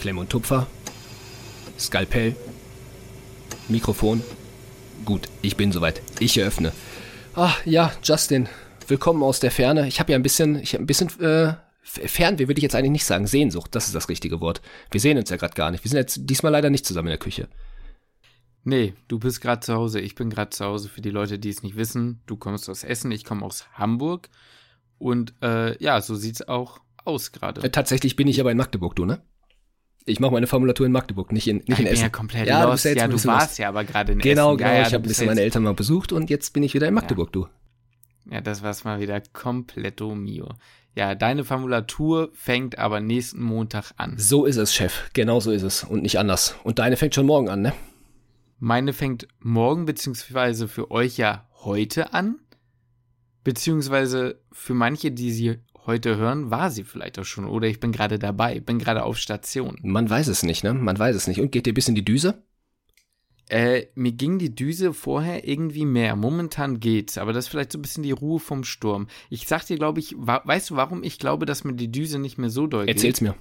Klemm und Tupfer, Skalpell, Mikrofon. Gut, ich bin soweit. Ich eröffne. Ah, ja, Justin, willkommen aus der Ferne. Ich habe ja ein bisschen, ich habe ein bisschen äh, Fernweh würde ich jetzt eigentlich nicht sagen. Sehnsucht, das ist das richtige Wort. Wir sehen uns ja gerade gar nicht. Wir sind jetzt diesmal leider nicht zusammen in der Küche. Nee, du bist gerade zu Hause, ich bin gerade zu Hause. Für die Leute, die es nicht wissen, du kommst aus Essen, ich komme aus Hamburg. Und äh, ja, so sieht's auch aus gerade. Äh, tatsächlich bin ich aber in Magdeburg, du, ne? Ich mache meine Formulatur in Magdeburg, nicht in, nicht ich in Essen. ja komplett Ja, du ja Ja, du warst lost. ja aber gerade in Genau, Essen. genau. Ja, ja, ich habe ein bisschen meine Eltern mal besucht und jetzt bin ich wieder in Magdeburg, du. Ja, das war's mal wieder completo mio. Ja, deine Formulatur fängt aber nächsten Montag an. So ist es, Chef. Genau so ist es. Und nicht anders. Und deine fängt schon morgen an, ne? Meine fängt morgen beziehungsweise für euch ja heute an. Beziehungsweise für manche, die sie heute hören, war sie vielleicht auch schon. Oder ich bin gerade dabei, bin gerade auf Station. Man weiß es nicht, ne? Man weiß es nicht. Und geht dir bis in die Düse? Äh, mir ging die Düse vorher irgendwie mehr. Momentan geht's, aber das ist vielleicht so ein bisschen die Ruhe vom Sturm. Ich sag dir, glaube ich, weißt du, warum ich glaube, dass mir die Düse nicht mehr so doll geht? Erzähl's mir.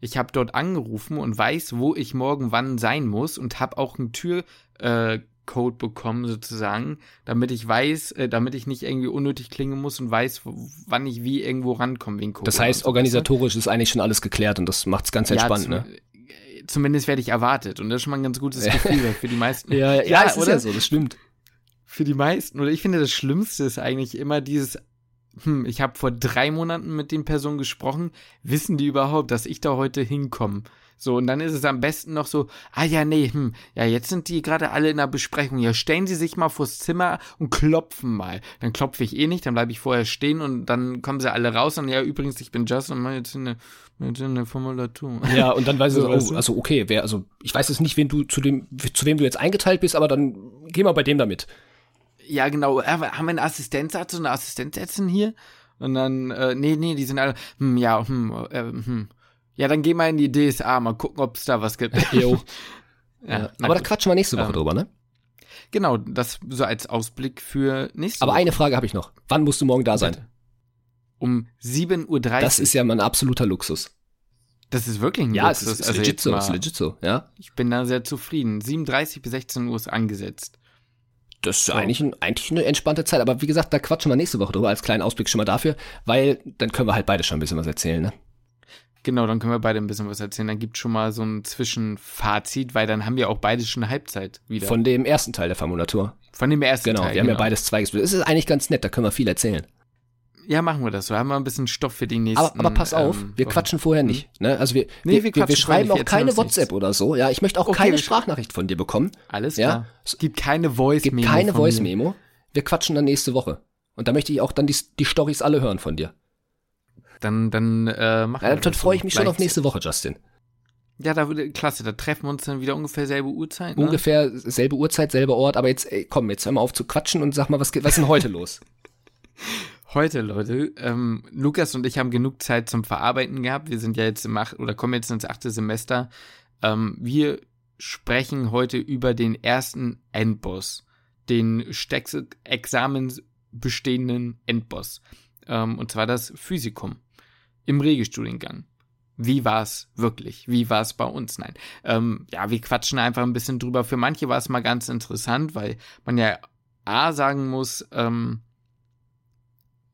Ich habe dort angerufen und weiß, wo ich morgen wann sein muss und habe auch einen Türcode äh, Code bekommen sozusagen, damit ich weiß, äh, damit ich nicht irgendwie unnötig klingen muss und weiß, wann ich wie irgendwo rankomme wegen Corona. Das heißt, so, organisatorisch ist eigentlich schon alles geklärt und das macht's ganz weißt du? entspannt, ja, ne? äh, Zumindest werde ich erwartet und das ist schon mal ein ganz gutes Gefühl für die meisten. es oder? so, das stimmt. für die meisten, oder ich finde, das Schlimmste ist eigentlich immer dieses, hm, ich habe vor drei Monaten mit den Personen gesprochen, wissen die überhaupt, dass ich da heute hinkomme? So, und dann ist es am besten noch so, ah ja, nee, hm, ja, jetzt sind die gerade alle in der Besprechung. Ja, stellen Sie sich mal vors Zimmer und klopfen mal. Dann klopfe ich eh nicht, dann bleibe ich vorher stehen und dann kommen sie alle raus und ja, übrigens, ich bin Justin und mache jetzt eine, jetzt eine Formulatur. Ja, und dann weiß ich So, so, weißt oh, also okay, wer, also ich weiß jetzt nicht, wen du zu dem, zu wem du jetzt eingeteilt bist, aber dann geh mal bei dem damit. Ja, genau. Haben wir einen Assistenzarzt und eine Assistenzärztin hier? Und dann, äh, nee, nee, die sind alle, hm, ja, hm, äh, hm. Ja, dann geh mal in die DSA, mal gucken, ob es da was gibt. Jo. ja, Ja, aber da gut. quatschen wir nächste Woche Ähm, drüber, ne? Genau, das so als Ausblick für nächste Aber Woche. eine Frage habe ich noch. Wann musst du morgen da sein? Bitte. Um 7.30 Uhr. Das ist ja mein absoluter Luxus. das ist wirklich ein Ja, es Luxus. ist, ist Also legit so, mal- ist legit so, ja. Ich bin da sehr zufrieden. 7.30 bis 16 Uhr ist angesetzt. Das ist So. eigentlich, ein, eigentlich eine entspannte Zeit. Aber wie gesagt, da quatschen wir nächste Woche drüber als kleinen Ausblick schon mal dafür, weil dann können wir halt beide schon ein bisschen was erzählen, ne? Genau, dann können wir beide ein bisschen was erzählen. Dann gibt schon mal so ein Zwischenfazit, weil dann haben wir auch beide schon Halbzeit wieder. Von dem ersten Teil der Formulatur. Von dem ersten Genau, Teil. wir haben ja genau. beides zwei gespielt. Es ist eigentlich ganz nett, da können wir viel erzählen. Ja, machen wir das. So haben wir ein bisschen Stoff für die nächsten. Aber, aber pass auf, ähm, wir quatschen vorher nicht. Ne? Also wir, Nee, wir, wir wir, quatschen wir schreiben auch wir keine WhatsApp oder so. Ja, ich möchte auch Okay, keine wir Sprachnachricht von dir bekommen. Alles Ja. klar. Es gibt keine Voice Gibt Memo. keine von mir. Voice Memo. Wir quatschen dann nächste Woche. Und da möchte ich auch dann die, die Stories alle hören von dir. Dann, dann, äh, machen Ja, wir dann freue ich mich schon auf nächste Woche, Justin. Ja, da würde, klasse, da treffen wir uns dann wieder ungefähr selbe Uhrzeit. Ne? Ungefähr selbe Uhrzeit, selber Ort. Aber jetzt, ey, komm, jetzt hör mal auf zu quatschen und sag mal, was, was ist denn heute los? Heute, Leute, ähm, Lukas und ich haben genug Zeit zum Verarbeiten gehabt. Wir sind ja jetzt im acht, oder kommen jetzt ins achte Semester. Ähm, wir sprechen heute über den ersten Endboss, den Stex-Examens bestehenden Endboss. Ähm, und zwar das Physikum im Regelstudiengang. Wie war's wirklich? Wie war's bei uns? Nein. Ähm, ja, wir quatschen einfach ein bisschen drüber. Für manche war es mal ganz interessant, weil man ja A sagen muss, ähm,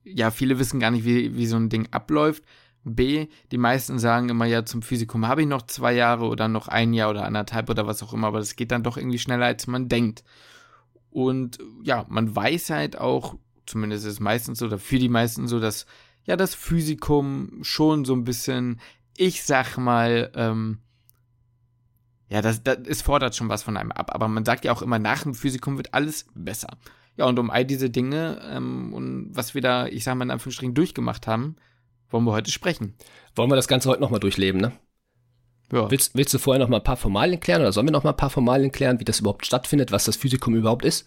ja, viele wissen gar nicht, wie, wie so ein Ding abläuft. B, die meisten sagen immer, ja, zum Physikum habe ich noch zwei Jahre oder noch ein Jahr oder anderthalb oder was auch immer, aber das geht dann doch irgendwie schneller, als man denkt. Und ja, man weiß halt auch, zumindest ist es meistens so, oder für die meisten so, dass ja das Physikum schon so ein bisschen, ich sag mal, ähm, ja, das, das, es fordert schon was von einem ab, aber man sagt ja auch immer, nach dem Physikum wird alles besser. Ja, und um all diese Dinge ähm, und was wir da, ich sag mal in Anführungsstrichen, durchgemacht haben, wollen wir heute sprechen. Wollen wir das Ganze heute nochmal durchleben, ne? Ja. Willst, willst du vorher noch mal ein paar Formalien klären oder sollen wir noch mal ein paar Formalien klären, wie das überhaupt stattfindet, was das Physikum überhaupt ist?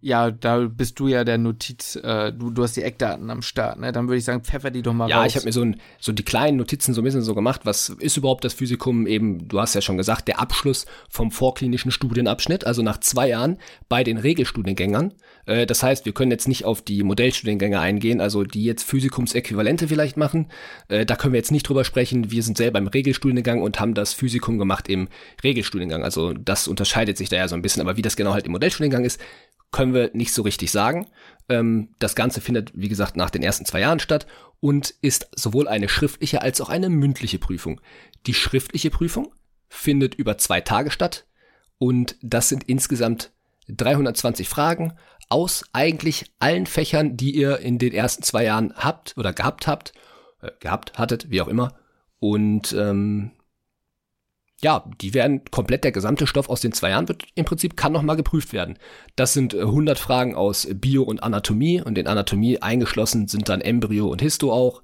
Ja, da bist du ja der Notiz, äh, du, du hast die Eckdaten am Start, ne? Dann würde ich sagen, pfeffer die doch mal ja, raus. Ja, ich habe mir so, ein, so die kleinen Notizen so ein bisschen so gemacht. Was ist überhaupt das Physikum? Eben, du hast ja schon gesagt, der Abschluss vom vorklinischen Studienabschnitt, also nach zwei Jahren bei den Regelstudiengängern. Äh, das heißt, wir können jetzt nicht auf die Modellstudiengänge eingehen, also die jetzt Physikumsäquivalente vielleicht machen. Äh, da können wir jetzt nicht drüber sprechen. Wir sind selber im Regelstudiengang und haben das Physikum gemacht im Regelstudiengang. Also das unterscheidet sich da ja so ein bisschen. Aber wie das genau halt im Modellstudiengang ist, können wir nicht so richtig sagen. Ähm, das Ganze findet, wie gesagt, nach den ersten zwei Jahren statt und ist sowohl eine schriftliche als auch eine mündliche Prüfung. Die schriftliche Prüfung findet über zwei Tage statt und das sind insgesamt 320 Fragen aus eigentlich allen Fächern, die ihr in den ersten zwei Jahren habt oder gehabt habt, äh, gehabt hattet, wie auch immer. Und ähm, ja, die werden komplett der gesamte Stoff aus den zwei Jahren wird im Prinzip kann noch mal geprüft werden. Das sind 100 äh, Fragen aus Bio und Anatomie und in Anatomie eingeschlossen sind dann Embryo und Histo auch.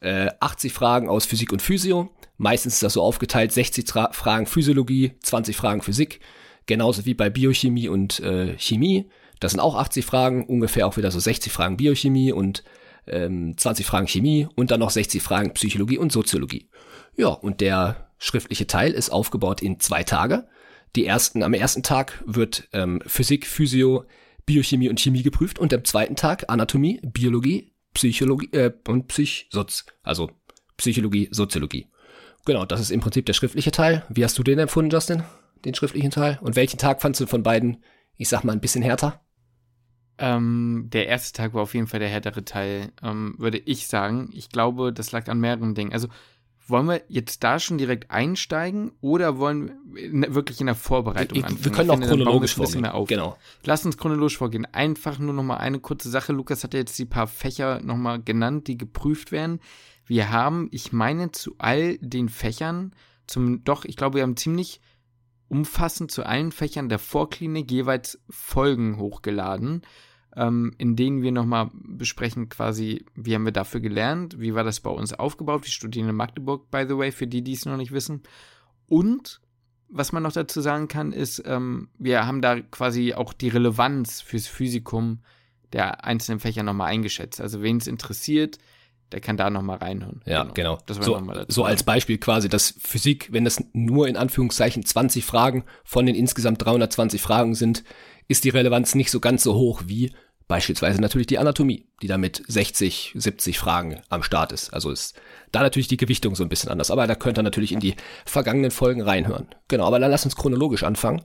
Äh, 80 Fragen aus Physik und Physio. Meistens ist das so aufgeteilt: 60 Tra Fragen Physiologie, 20 Fragen Physik, genauso wie bei Biochemie und äh, Chemie. Das sind auch 80 Fragen, ungefähr auch wieder so 60 Fragen Biochemie und ähm, 20 Fragen Chemie und dann noch 60 Fragen Psychologie und Soziologie. Ja, und der schriftliche Teil ist aufgebaut in zwei Tage. Die ersten, am ersten Tag wird ähm, Physik, Physio, Biochemie und Chemie geprüft und am zweiten Tag Anatomie, Biologie, Psychologie äh, und Psychsoz, also Psychologie, Soziologie. Genau, das ist im Prinzip der schriftliche Teil. Wie hast du den empfunden, Justin? Den schriftlichen Teil? Und welchen Tag fandst du von beiden, ich sag mal, ein bisschen härter? Ähm, der erste Tag war auf jeden Fall der härtere Teil, ähm, würde ich sagen. Ich glaube, das lag an mehreren Dingen. Also wollen wir jetzt da schon direkt einsteigen oder wollen wir wirklich in der Vorbereitung ich, anfangen? Wir können auch chronologisch vorgehen. Mehr auf. Genau. Lass uns chronologisch vorgehen. Einfach nur noch mal eine kurze Sache. Lukas hat ja jetzt die paar Fächer noch mal genannt, die geprüft werden. Wir haben, ich meine, zu all den Fächern, zum, doch, ich glaube, wir haben ziemlich umfassend zu allen Fächern der Vorklinik jeweils Folgen hochgeladen ähm, in denen wir nochmal besprechen, quasi, wie haben wir dafür gelernt, wie war das bei uns aufgebaut. Wir studieren in Magdeburg, by the way, für die, die es noch nicht wissen. Und was man noch dazu sagen kann, ist, ähm, wir haben da quasi auch die Relevanz fürs Physikum der einzelnen Fächer nochmal eingeschätzt. Also wen es interessiert, der kann da nochmal reinhören. Ja, genau. genau. so, so als Beispiel quasi, dass Physik, wenn das nur in Anführungszeichen 20 Fragen von den insgesamt 320 Fragen sind, ist die Relevanz nicht so ganz so hoch wie beispielsweise natürlich die Anatomie, die da mit 60, 70 Fragen am Start ist. Also ist da natürlich die Gewichtung so ein bisschen anders. Aber da könnt ihr natürlich in die vergangenen Folgen reinhören. Genau, aber dann lass uns chronologisch anfangen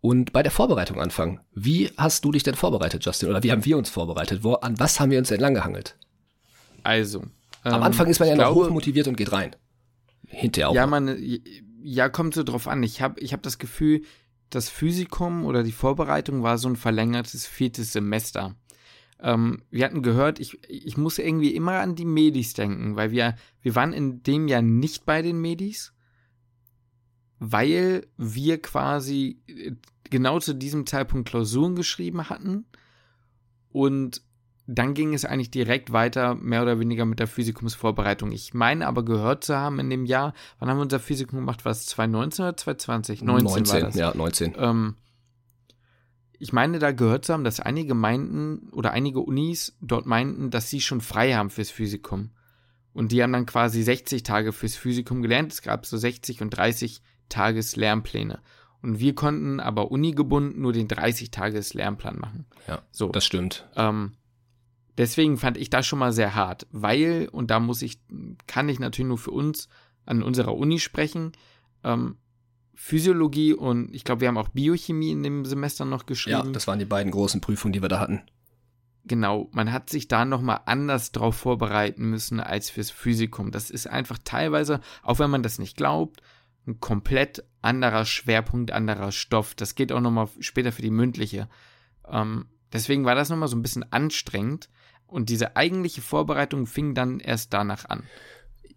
und bei der Vorbereitung anfangen. Wie hast du dich denn vorbereitet, Justin? Oder wie haben wir uns vorbereitet? Wo, an was haben wir uns denn lang gehangelt? Also. Am ähm, Anfang ist man ja noch glaube, hochmotiviert und geht rein. Hinterher auch. Ja, man, ja, kommt so drauf an. Ich habe ich hab das Gefühl, das Physikum oder die Vorbereitung war so ein verlängertes viertes Semester. Ähm, wir hatten gehört, ich, ich muss irgendwie immer an die Medis denken, weil wir, wir waren in dem Jahr nicht bei den Medis, weil wir quasi äh, genau zu diesem Zeitpunkt Klausuren geschrieben hatten und dann ging es eigentlich direkt weiter, mehr oder weniger mit der Physikumsvorbereitung. Ich meine aber gehört zu haben in dem Jahr, wann haben wir unser Physikum gemacht? War es 2019 oder 2020? 19, 19 war das. ja, 19. Ähm, ich meine, da gehört zu haben, dass einige meinten oder einige Unis dort meinten, dass sie schon frei haben fürs Physikum. Und die haben dann quasi 60 Tage fürs Physikum gelernt. Es gab so 60 und 30 Tages Lernpläne. Und wir konnten aber unigebunden nur den 30 Tages Lernplan machen. Ja, so. das stimmt. Ähm, deswegen fand ich das schon mal sehr hart, weil, und da muss ich, kann ich natürlich nur für uns an unserer Uni sprechen, ähm, Physiologie und ich glaube, wir haben auch Biochemie in dem Semester noch geschrieben. Ja, das waren die beiden großen Prüfungen, die wir da hatten. Genau, man hat sich da nochmal anders drauf vorbereiten müssen als fürs Physikum. Das ist einfach teilweise, auch wenn man das nicht glaubt, ein komplett anderer Schwerpunkt, anderer Stoff. Das geht auch nochmal später für die mündliche. Ähm, deswegen war das nochmal so ein bisschen anstrengend. Und diese eigentliche Vorbereitung fing dann erst danach an.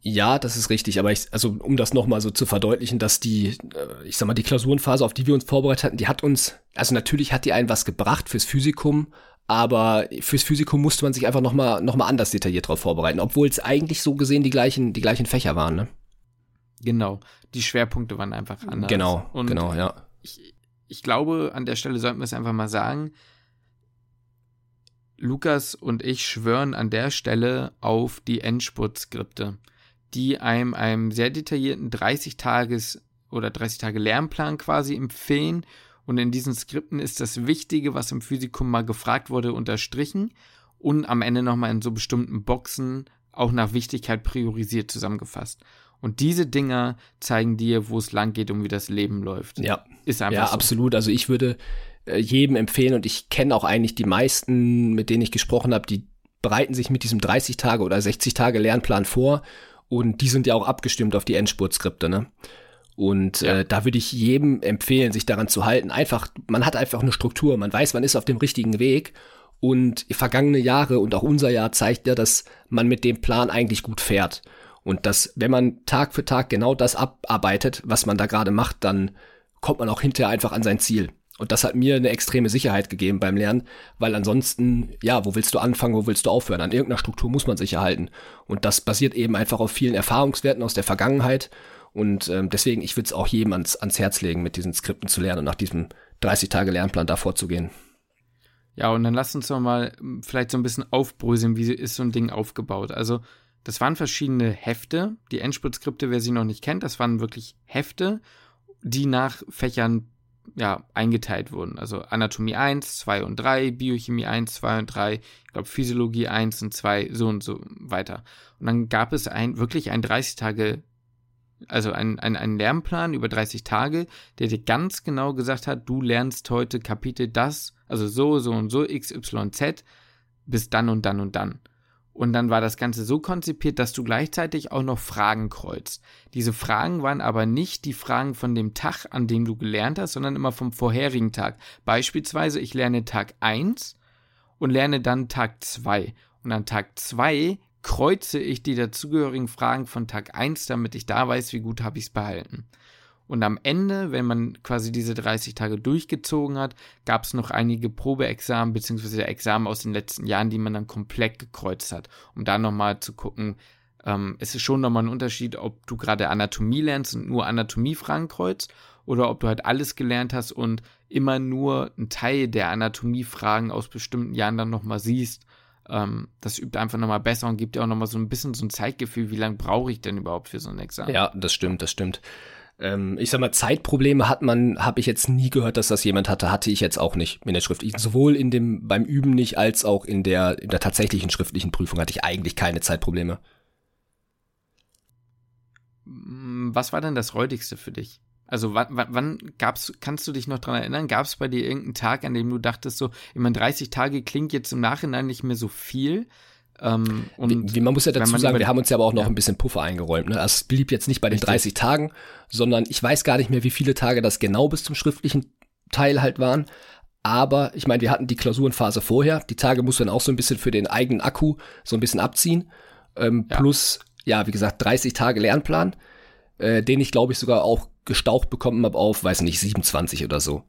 Ja, das ist richtig, aber ich, also um das nochmal so zu verdeutlichen, dass die, äh, ich sag mal, die Klausurenphase, auf die wir uns vorbereitet hatten, die hat uns, also natürlich hat die einen was gebracht fürs Physikum, aber fürs Physikum musste man sich einfach nochmal noch mal anders detailliert darauf vorbereiten, obwohl es eigentlich so gesehen die gleichen, die gleichen Fächer waren, ne? Genau, die Schwerpunkte waren einfach anders. Genau, Und genau, ja. Ich, ich glaube, an der Stelle sollten wir es einfach mal sagen, Lukas und ich schwören an der Stelle auf die Endspurtskripte, die einem einem sehr detaillierten 30 Tages oder 30 Tage Lernplan quasi empfehlen und in diesen Skripten ist das Wichtige, was im Physikum mal gefragt wurde, unterstrichen und am Ende nochmal in so bestimmten Boxen auch nach Wichtigkeit priorisiert zusammengefasst. Und diese Dinger zeigen dir, wo es lang geht und wie das Leben läuft. Ja, ist einfach ja so. absolut. Also ich würde äh, jedem empfehlen und ich kenne auch eigentlich die meisten, mit denen ich gesprochen habe, die bereiten sich mit diesem 30 Tage oder 60 Tage Lernplan vor und die sind ja auch abgestimmt auf die Endspurtskripte, ne? Und ja. äh, da würde ich jedem empfehlen, sich daran zu halten. Einfach, man hat einfach eine Struktur, man weiß, man ist auf dem richtigen Weg. Und vergangene Jahre und auch unser Jahr zeigt ja, dass man mit dem Plan eigentlich gut fährt. Und dass, wenn man Tag für Tag genau das abarbeitet, was man da gerade macht, dann kommt man auch hinterher einfach an sein Ziel. Und das hat mir eine extreme Sicherheit gegeben beim Lernen, weil ansonsten, ja, wo willst du anfangen, wo willst du aufhören? An irgendeiner Struktur muss man sich erhalten. Und das basiert eben einfach auf vielen Erfahrungswerten aus der Vergangenheit und ähm, deswegen, ich würde es auch jedem ans, ans Herz legen, mit diesen Skripten zu lernen und nach diesem 30-Tage-Lernplan da vorzugehen. Ja, und dann lass uns doch mal hm, vielleicht so ein bisschen aufbröseln, wie ist so ein Ding aufgebaut. Also, das waren verschiedene Hefte. Die Endspurt-Skripte, wer sie noch nicht kennt, das waren wirklich Hefte, die nach Fächern ja, eingeteilt wurden. Also Anatomie 1, 2 und 3, Biochemie 1, 2 und 3, ich glaube Physiologie 1 und 2, so und so weiter. Und dann gab es ein, wirklich ein 30 Tage also ein, ein, ein Lernplan über 30 Tage, der dir ganz genau gesagt hat, du lernst heute Kapitel das, also so, so und so, XYZ, bis dann und dann und dann. Und dann war das Ganze so konzipiert, dass du gleichzeitig auch noch Fragen kreuzt. Diese Fragen waren aber nicht die Fragen von dem Tag, an dem du gelernt hast, sondern immer vom vorherigen Tag. Beispielsweise, ich lerne Tag 1 und lerne dann Tag 2. Und an Tag 2 kreuze ich die dazugehörigen Fragen von Tag 1, damit ich da weiß, wie gut habe ich es behalten. Und am Ende, wenn man quasi diese 30 Tage durchgezogen hat, gab es noch einige Probeexamen bzw. Examen aus den letzten Jahren, die man dann komplett gekreuzt hat, um da nochmal zu gucken, ähm, es ist schon nochmal ein Unterschied, ob du gerade Anatomie lernst und nur Anatomiefragen kreuzt oder ob du halt alles gelernt hast und immer nur einen Teil der Anatomiefragen aus bestimmten Jahren dann nochmal siehst ähm, das übt einfach nochmal besser und gibt dir auch nochmal so ein bisschen so ein Zeitgefühl, wie lange brauche ich denn überhaupt für so ein Examen. Ja, das stimmt, das stimmt. Ähm, ich sag mal, Zeitprobleme hat man, habe ich jetzt nie gehört, dass das jemand hatte, hatte ich jetzt auch nicht in der Schrift. Sowohl in dem, beim Üben nicht, als auch in der, in der tatsächlichen schriftlichen Prüfung hatte ich eigentlich keine Zeitprobleme. Was war denn das Räudigste für dich? Also wann, wann gab's, kannst du dich noch dran erinnern, gab es bei dir irgendeinen Tag, an dem du dachtest so, ich meine, 30 Tage klingt jetzt im Nachhinein nicht mehr so viel. Ähm, und wie, man muss ja dazu sagen, wir haben uns ja aber auch noch ja. ein bisschen Puffer eingeräumt. Ne? Also es blieb jetzt nicht bei den Richtig. 30 Tagen, sondern ich weiß gar nicht mehr, wie viele Tage das genau bis zum schriftlichen Teil halt waren. Aber ich meine, wir hatten die Klausurenphase vorher. Die Tage muss man auch so ein bisschen für den eigenen Akku so ein bisschen abziehen. Ähm, ja. Plus, ja, wie gesagt, 30 Tage Lernplan, äh, den ich glaube ich sogar auch gestaucht bekommen habe auf, weiß nicht, 27 oder so.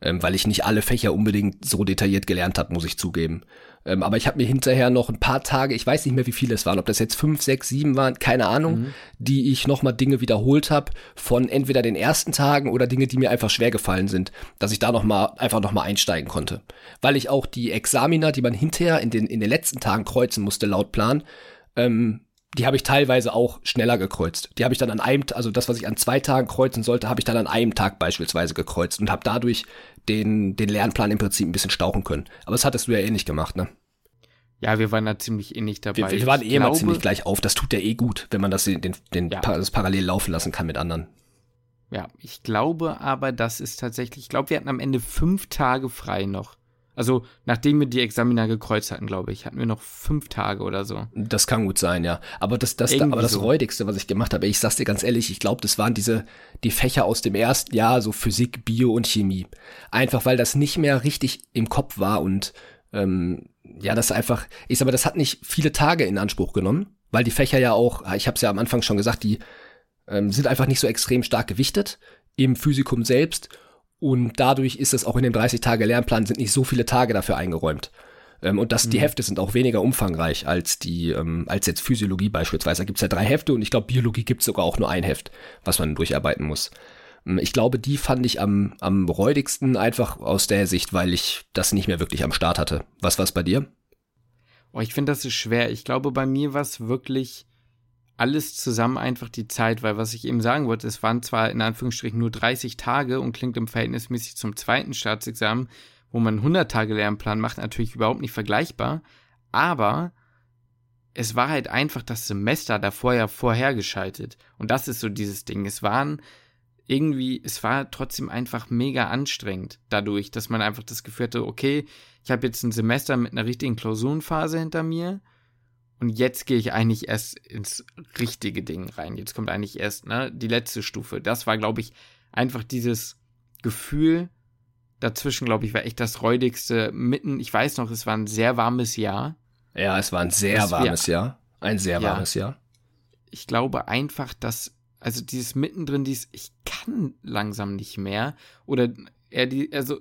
Ähm, weil ich nicht alle Fächer unbedingt so detailliert gelernt habe, muss ich zugeben. Ähm, aber ich habe mir hinterher noch ein paar Tage, ich weiß nicht mehr, wie viele es waren, ob das jetzt fünf, sechs, sieben waren, keine Ahnung, mhm. die ich nochmal Dinge wiederholt habe von entweder den ersten Tagen oder Dinge, die mir einfach schwer gefallen sind, dass ich da nochmal einfach nochmal einsteigen konnte. Weil ich auch die Examiner, die man hinterher in den, in den letzten Tagen kreuzen musste, laut Plan, ähm, die habe ich teilweise auch schneller gekreuzt. Die habe ich dann an einem, also das, was ich an zwei Tagen kreuzen sollte, habe ich dann an einem Tag beispielsweise gekreuzt und habe dadurch den, den Lernplan im Prinzip ein bisschen stauchen können. Aber das hattest du ja eh nicht gemacht, ne? Ja, wir waren da ziemlich ähnlich dabei. Wir, wir waren eh immer ziemlich gleich auf. Das tut ja eh gut, wenn man das, den, den, ja. das parallel laufen lassen kann mit anderen. Ja, ich glaube aber, das ist tatsächlich, ich glaube, wir hatten am Ende fünf Tage frei noch. Also, nachdem wir die Examiner gekreuzt hatten, glaube ich, hatten wir noch fünf Tage oder so. Das kann gut sein, ja. Aber das, das, aber das so. Räudigste, was ich gemacht habe, ich sag's dir ganz ehrlich, ich glaube, das waren diese, die Fächer aus dem ersten Jahr, so Physik, Bio und Chemie. Einfach weil das nicht mehr richtig im Kopf war und ähm, ja, das einfach, ich sag mal, das hat nicht viele Tage in Anspruch genommen, weil die Fächer ja auch, ich habe es ja am Anfang schon gesagt, die ähm, sind einfach nicht so extrem stark gewichtet im Physikum selbst und dadurch ist es auch in dem 30-Tage-Lernplan sind nicht so viele Tage dafür eingeräumt. Ähm, und das, mhm. die Hefte sind auch weniger umfangreich als die, ähm, als jetzt Physiologie beispielsweise. Da gibt's ja drei Hefte und ich glaube, Biologie gibt's sogar auch nur ein Heft, was man durcharbeiten muss. Ähm, ich glaube, die fand ich am, am räudigsten einfach aus der Sicht, weil ich das nicht mehr wirklich am Start hatte. Was war's bei dir? Oh, ich finde, das ist schwer. Ich glaube, bei mir war es wirklich alles zusammen einfach die Zeit, weil was ich eben sagen wollte, es waren zwar in Anführungsstrichen nur 30 Tage und klingt im Verhältnismäßig zum zweiten Staatsexamen, wo man 100 Tage Lernplan macht, natürlich überhaupt nicht vergleichbar, aber es war halt einfach das Semester davor ja vorhergeschaltet und das ist so dieses Ding. Es waren irgendwie, es war trotzdem einfach mega anstrengend dadurch, dass man einfach das Gefühl hatte, okay, ich habe jetzt ein Semester mit einer richtigen Klausurenphase hinter mir und jetzt gehe ich eigentlich erst ins richtige Ding rein. Jetzt kommt eigentlich erst ne, die letzte Stufe. Das war, glaube ich, einfach dieses Gefühl dazwischen, glaube ich, war echt das räudigste. Mitten, ich weiß noch, es war ein sehr warmes Jahr. Ja, es war ein sehr warmes wir, Jahr. Ein sehr ja, warmes Jahr. Ich glaube einfach, dass, also dieses mittendrin, dieses, ich kann langsam nicht mehr. Oder eher die, also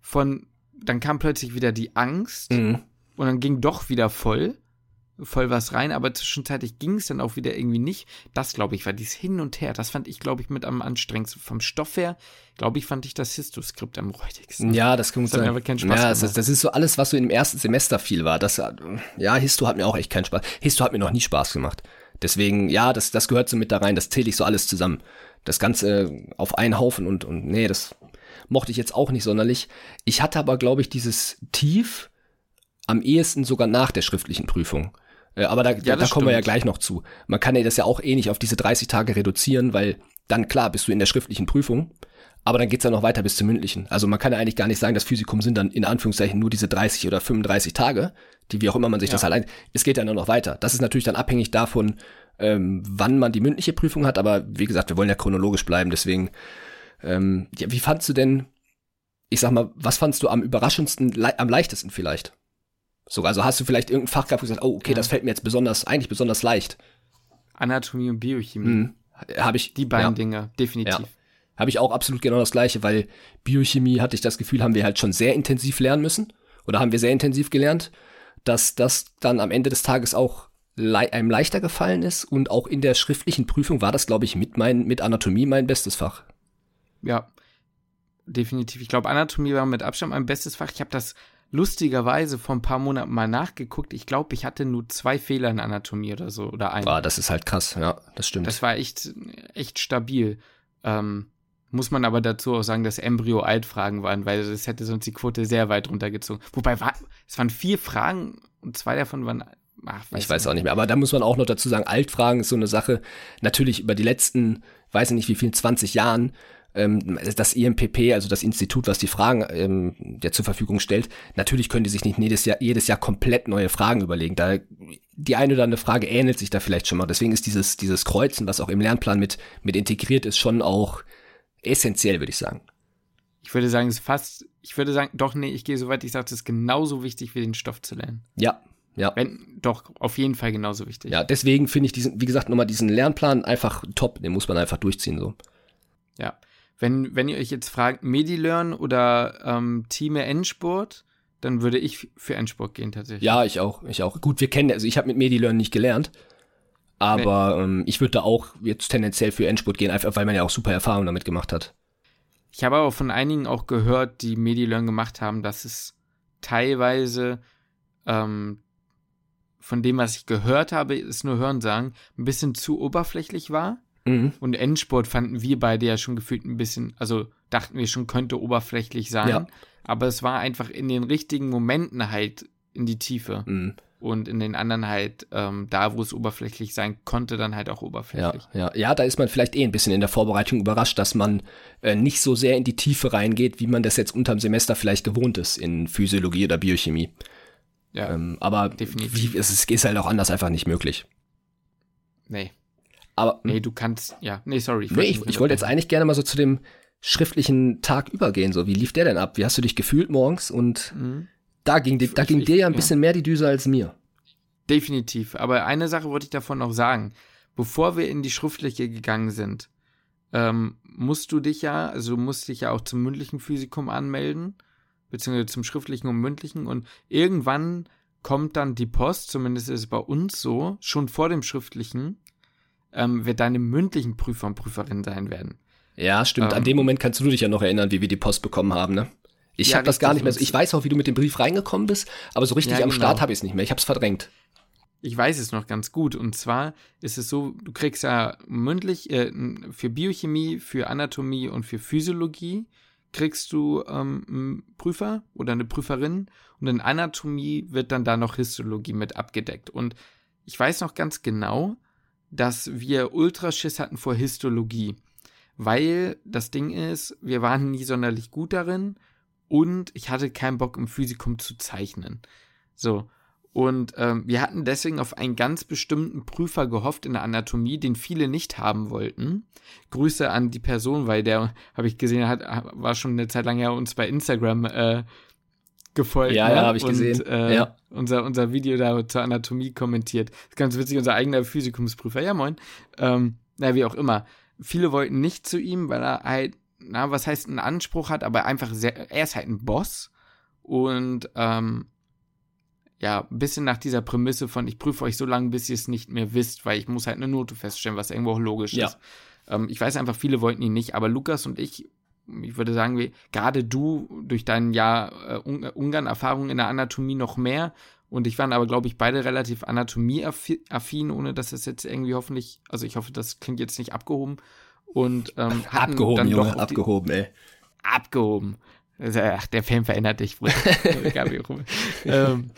von, dann kam plötzlich wieder die Angst mhm. und dann ging doch wieder voll voll was rein, aber zwischenzeitlich ging es dann auch wieder irgendwie nicht. Das, glaube ich, war dies Hin und Her. Das fand ich, glaube ich, mit am anstrengendsten. Vom Stoff her, glaube ich, fand ich das Histoskript am räudigsten. Ja, das kann das sein. Hat mir aber keinen Spaß ja, das, das, ist so alles, was so im ersten Semester viel war. Das, ja, Histo hat mir auch echt keinen Spaß. Histo hat mir noch nie Spaß gemacht. Deswegen, ja, das, das gehört so mit da rein. Das zähle ich so alles zusammen. Das Ganze auf einen Haufen und, und nee, das mochte ich jetzt auch nicht sonderlich. Ich hatte aber, glaube ich, dieses Tief am ehesten sogar nach der schriftlichen Prüfung. Äh, aber da, ja, da kommen wir ja gleich noch zu. Man kann ja das ja auch eh nicht auf diese 30 Tage reduzieren, weil dann klar bist du in der schriftlichen Prüfung, aber dann geht's ja noch weiter bis zum mündlichen. Also man kann ja eigentlich gar nicht sagen, das Physikum sind dann in Anführungszeichen nur diese 30 oder 35 Tage, die wie auch immer man sich ja. das allein. Es geht ja nur noch weiter. Das ist natürlich dann abhängig davon, ähm, wann man die mündliche Prüfung hat, aber wie gesagt, wir wollen ja chronologisch bleiben, deswegen. Ähm, ja, wie fandst du denn, ich sag mal, was fandst du am überraschendsten, le am leichtesten vielleicht? Sogar, also hast du vielleicht irgendein Fach gehabt, wo du gesagt, oh, okay, ja. das fällt mir jetzt besonders, eigentlich besonders leicht. Anatomie und Biochemie. Mhm. Habe ich. Die beiden ja. Dinge, definitiv. Ja. Habe ich auch absolut genau das Gleiche, weil Biochemie hatte ich das Gefühl, haben wir halt schon sehr intensiv lernen müssen. Oder haben wir sehr intensiv gelernt, dass das dann am Ende des Tages auch le einem leichter gefallen ist. Und auch in der schriftlichen Prüfung war das, glaube ich, mit, mein, mit Anatomie mein bestes Fach. Ja, definitiv. Ich glaube, Anatomie war mit Abstand mein bestes Fach. Ich habe das lustigerweise vor ein paar Monaten mal nachgeguckt. Ich glaube, ich hatte nur zwei Fehler in Anatomie oder so oder einen. War, das ist halt krass, ja, das stimmt. Das war echt, echt stabil. Ähm, muss man aber dazu auch sagen, dass Embryo-Altfragen waren, weil das hätte sonst die Quote sehr weit runtergezogen. Wobei, war, es waren vier Fragen und zwei davon waren Ach, weiß ich weiß auch nicht mehr. Aber da muss man auch noch dazu sagen, Altfragen ist so eine Sache. Natürlich über die letzten, weiß ich nicht wie vielen, 20 Jahren ähm, das IMPP, also das Institut, was die Fragen ähm, der zur Verfügung stellt, natürlich können die sich nicht jedes Jahr, jedes Jahr komplett neue Fragen überlegen. Da die eine oder andere Frage ähnelt sich da vielleicht schon mal. Deswegen ist dieses, dieses Kreuzen, was auch im Lernplan mit, mit integriert ist, schon auch essentiell, würde ich sagen. Ich würde sagen, es ist fast, ich würde sagen, doch, nee, ich gehe so weit, ich sage, es ist genauso wichtig wie den Stoff zu lernen. Ja, ja. Wenn, doch, auf jeden Fall genauso wichtig. Ja, deswegen finde ich diesen, wie gesagt, nochmal diesen Lernplan einfach top. Den muss man einfach durchziehen, so. Ja. Wenn, wenn ihr euch jetzt fragt, MediLearn oder ähm, Team Endsport, dann würde ich für Endsport gehen tatsächlich. Ja, ich auch, ich auch. Gut, wir kennen, also ich habe mit MediLearn nicht gelernt, aber nee. ähm, ich würde da auch jetzt tendenziell für Endsport gehen, einfach weil man ja auch super Erfahrungen damit gemacht hat. Ich habe aber von einigen auch gehört, die MediLearn gemacht haben, dass es teilweise ähm, von dem, was ich gehört habe, ist nur Hören sagen, ein bisschen zu oberflächlich war. Mhm. Und Endsport fanden wir beide ja schon gefühlt ein bisschen, also dachten wir schon, könnte oberflächlich sein. Ja. Aber es war einfach in den richtigen Momenten halt in die Tiefe. Mhm. Und in den anderen halt, ähm, da wo es oberflächlich sein konnte, dann halt auch oberflächlich. Ja, ja. ja, da ist man vielleicht eh ein bisschen in der Vorbereitung überrascht, dass man äh, nicht so sehr in die Tiefe reingeht, wie man das jetzt unterm Semester vielleicht gewohnt ist in Physiologie oder Biochemie. Ja, ähm, aber definitiv. Wie, es ist halt auch anders einfach nicht möglich. Nee. Aber, nee, du kannst, ja, nee, sorry. Ich nee, ich, ich wollte jetzt eigentlich gerne mal so zu dem schriftlichen Tag übergehen. So, wie lief der denn ab? Wie hast du dich gefühlt morgens? Und mhm. da ging, da ging ich, dir ja ein bisschen ja. mehr die Düse als mir. Definitiv. Aber eine Sache wollte ich davon noch sagen. Bevor wir in die schriftliche gegangen sind, ähm, musst du dich ja, also du musst dich ja auch zum mündlichen Physikum anmelden, beziehungsweise zum schriftlichen und mündlichen. Und irgendwann kommt dann die Post, zumindest ist es bei uns so, schon vor dem schriftlichen, ähm, wer deine mündlichen Prüfer und Prüferinnen sein werden. Ja, stimmt. Ähm, An dem Moment kannst du dich ja noch erinnern, wie wir die Post bekommen haben, ne? Ich Ja, habe das gar nicht mehr. so- Ich weiß auch, wie du mit dem Brief reingekommen bist, aber so richtig Ja, am genau. Start habe ich es nicht mehr. Ich habe es verdrängt. Ich weiß es noch ganz gut. Und zwar ist es so, du kriegst ja mündlich äh, für Biochemie, für Anatomie und für Physiologie kriegst du ähm, einen Prüfer oder eine Prüferin und in Anatomie wird dann da noch Histologie mit abgedeckt. Und ich weiß noch ganz genau, dass wir Ultraschiss hatten vor Histologie, weil das Ding ist, wir waren nie sonderlich gut darin und ich hatte keinen Bock im Physikum zu zeichnen. So. Und ähm, wir hatten deswegen auf einen ganz bestimmten Prüfer gehofft in der Anatomie, den viele nicht haben wollten. Grüße an die Person, weil der, habe ich gesehen, hat, war schon eine Zeit lang ja uns bei Instagram äh, gefolgt. Ja, ne? ja, hab ich Und, gesehen. Äh, Ja. unser, unser Video da zur Anatomie kommentiert. Ist ganz witzig, unser eigener Physikumsprüfer. Ja, moin. Ähm, na, wie auch immer. Viele wollten nicht zu ihm, weil er halt, na, was heißt, einen Anspruch hat, aber einfach sehr, er ist halt ein Boss. Und, ähm, ja, ein bisschen nach dieser Prämisse von, ich prüfe euch so lange, bis ihr es nicht mehr wisst, weil ich muss halt eine Note feststellen, was irgendwo auch logisch Ja. ist. Ähm, ich weiß einfach, viele wollten ihn nicht, aber Lukas und ich, ich würde sagen, gerade du durch dein Jahr äh, äh, Ungarn-Erfahrung in der Anatomie noch mehr und ich waren aber, glaube ich, beide relativ anatomieaffin, ohne dass es jetzt irgendwie hoffentlich, also ich hoffe, das klingt jetzt nicht abgehoben und ähm, Abgehoben, dann Junge, doch auf die- abgehoben, ey. abgehoben. Ach, der Film verändert dich. Egal wie rum. ähm,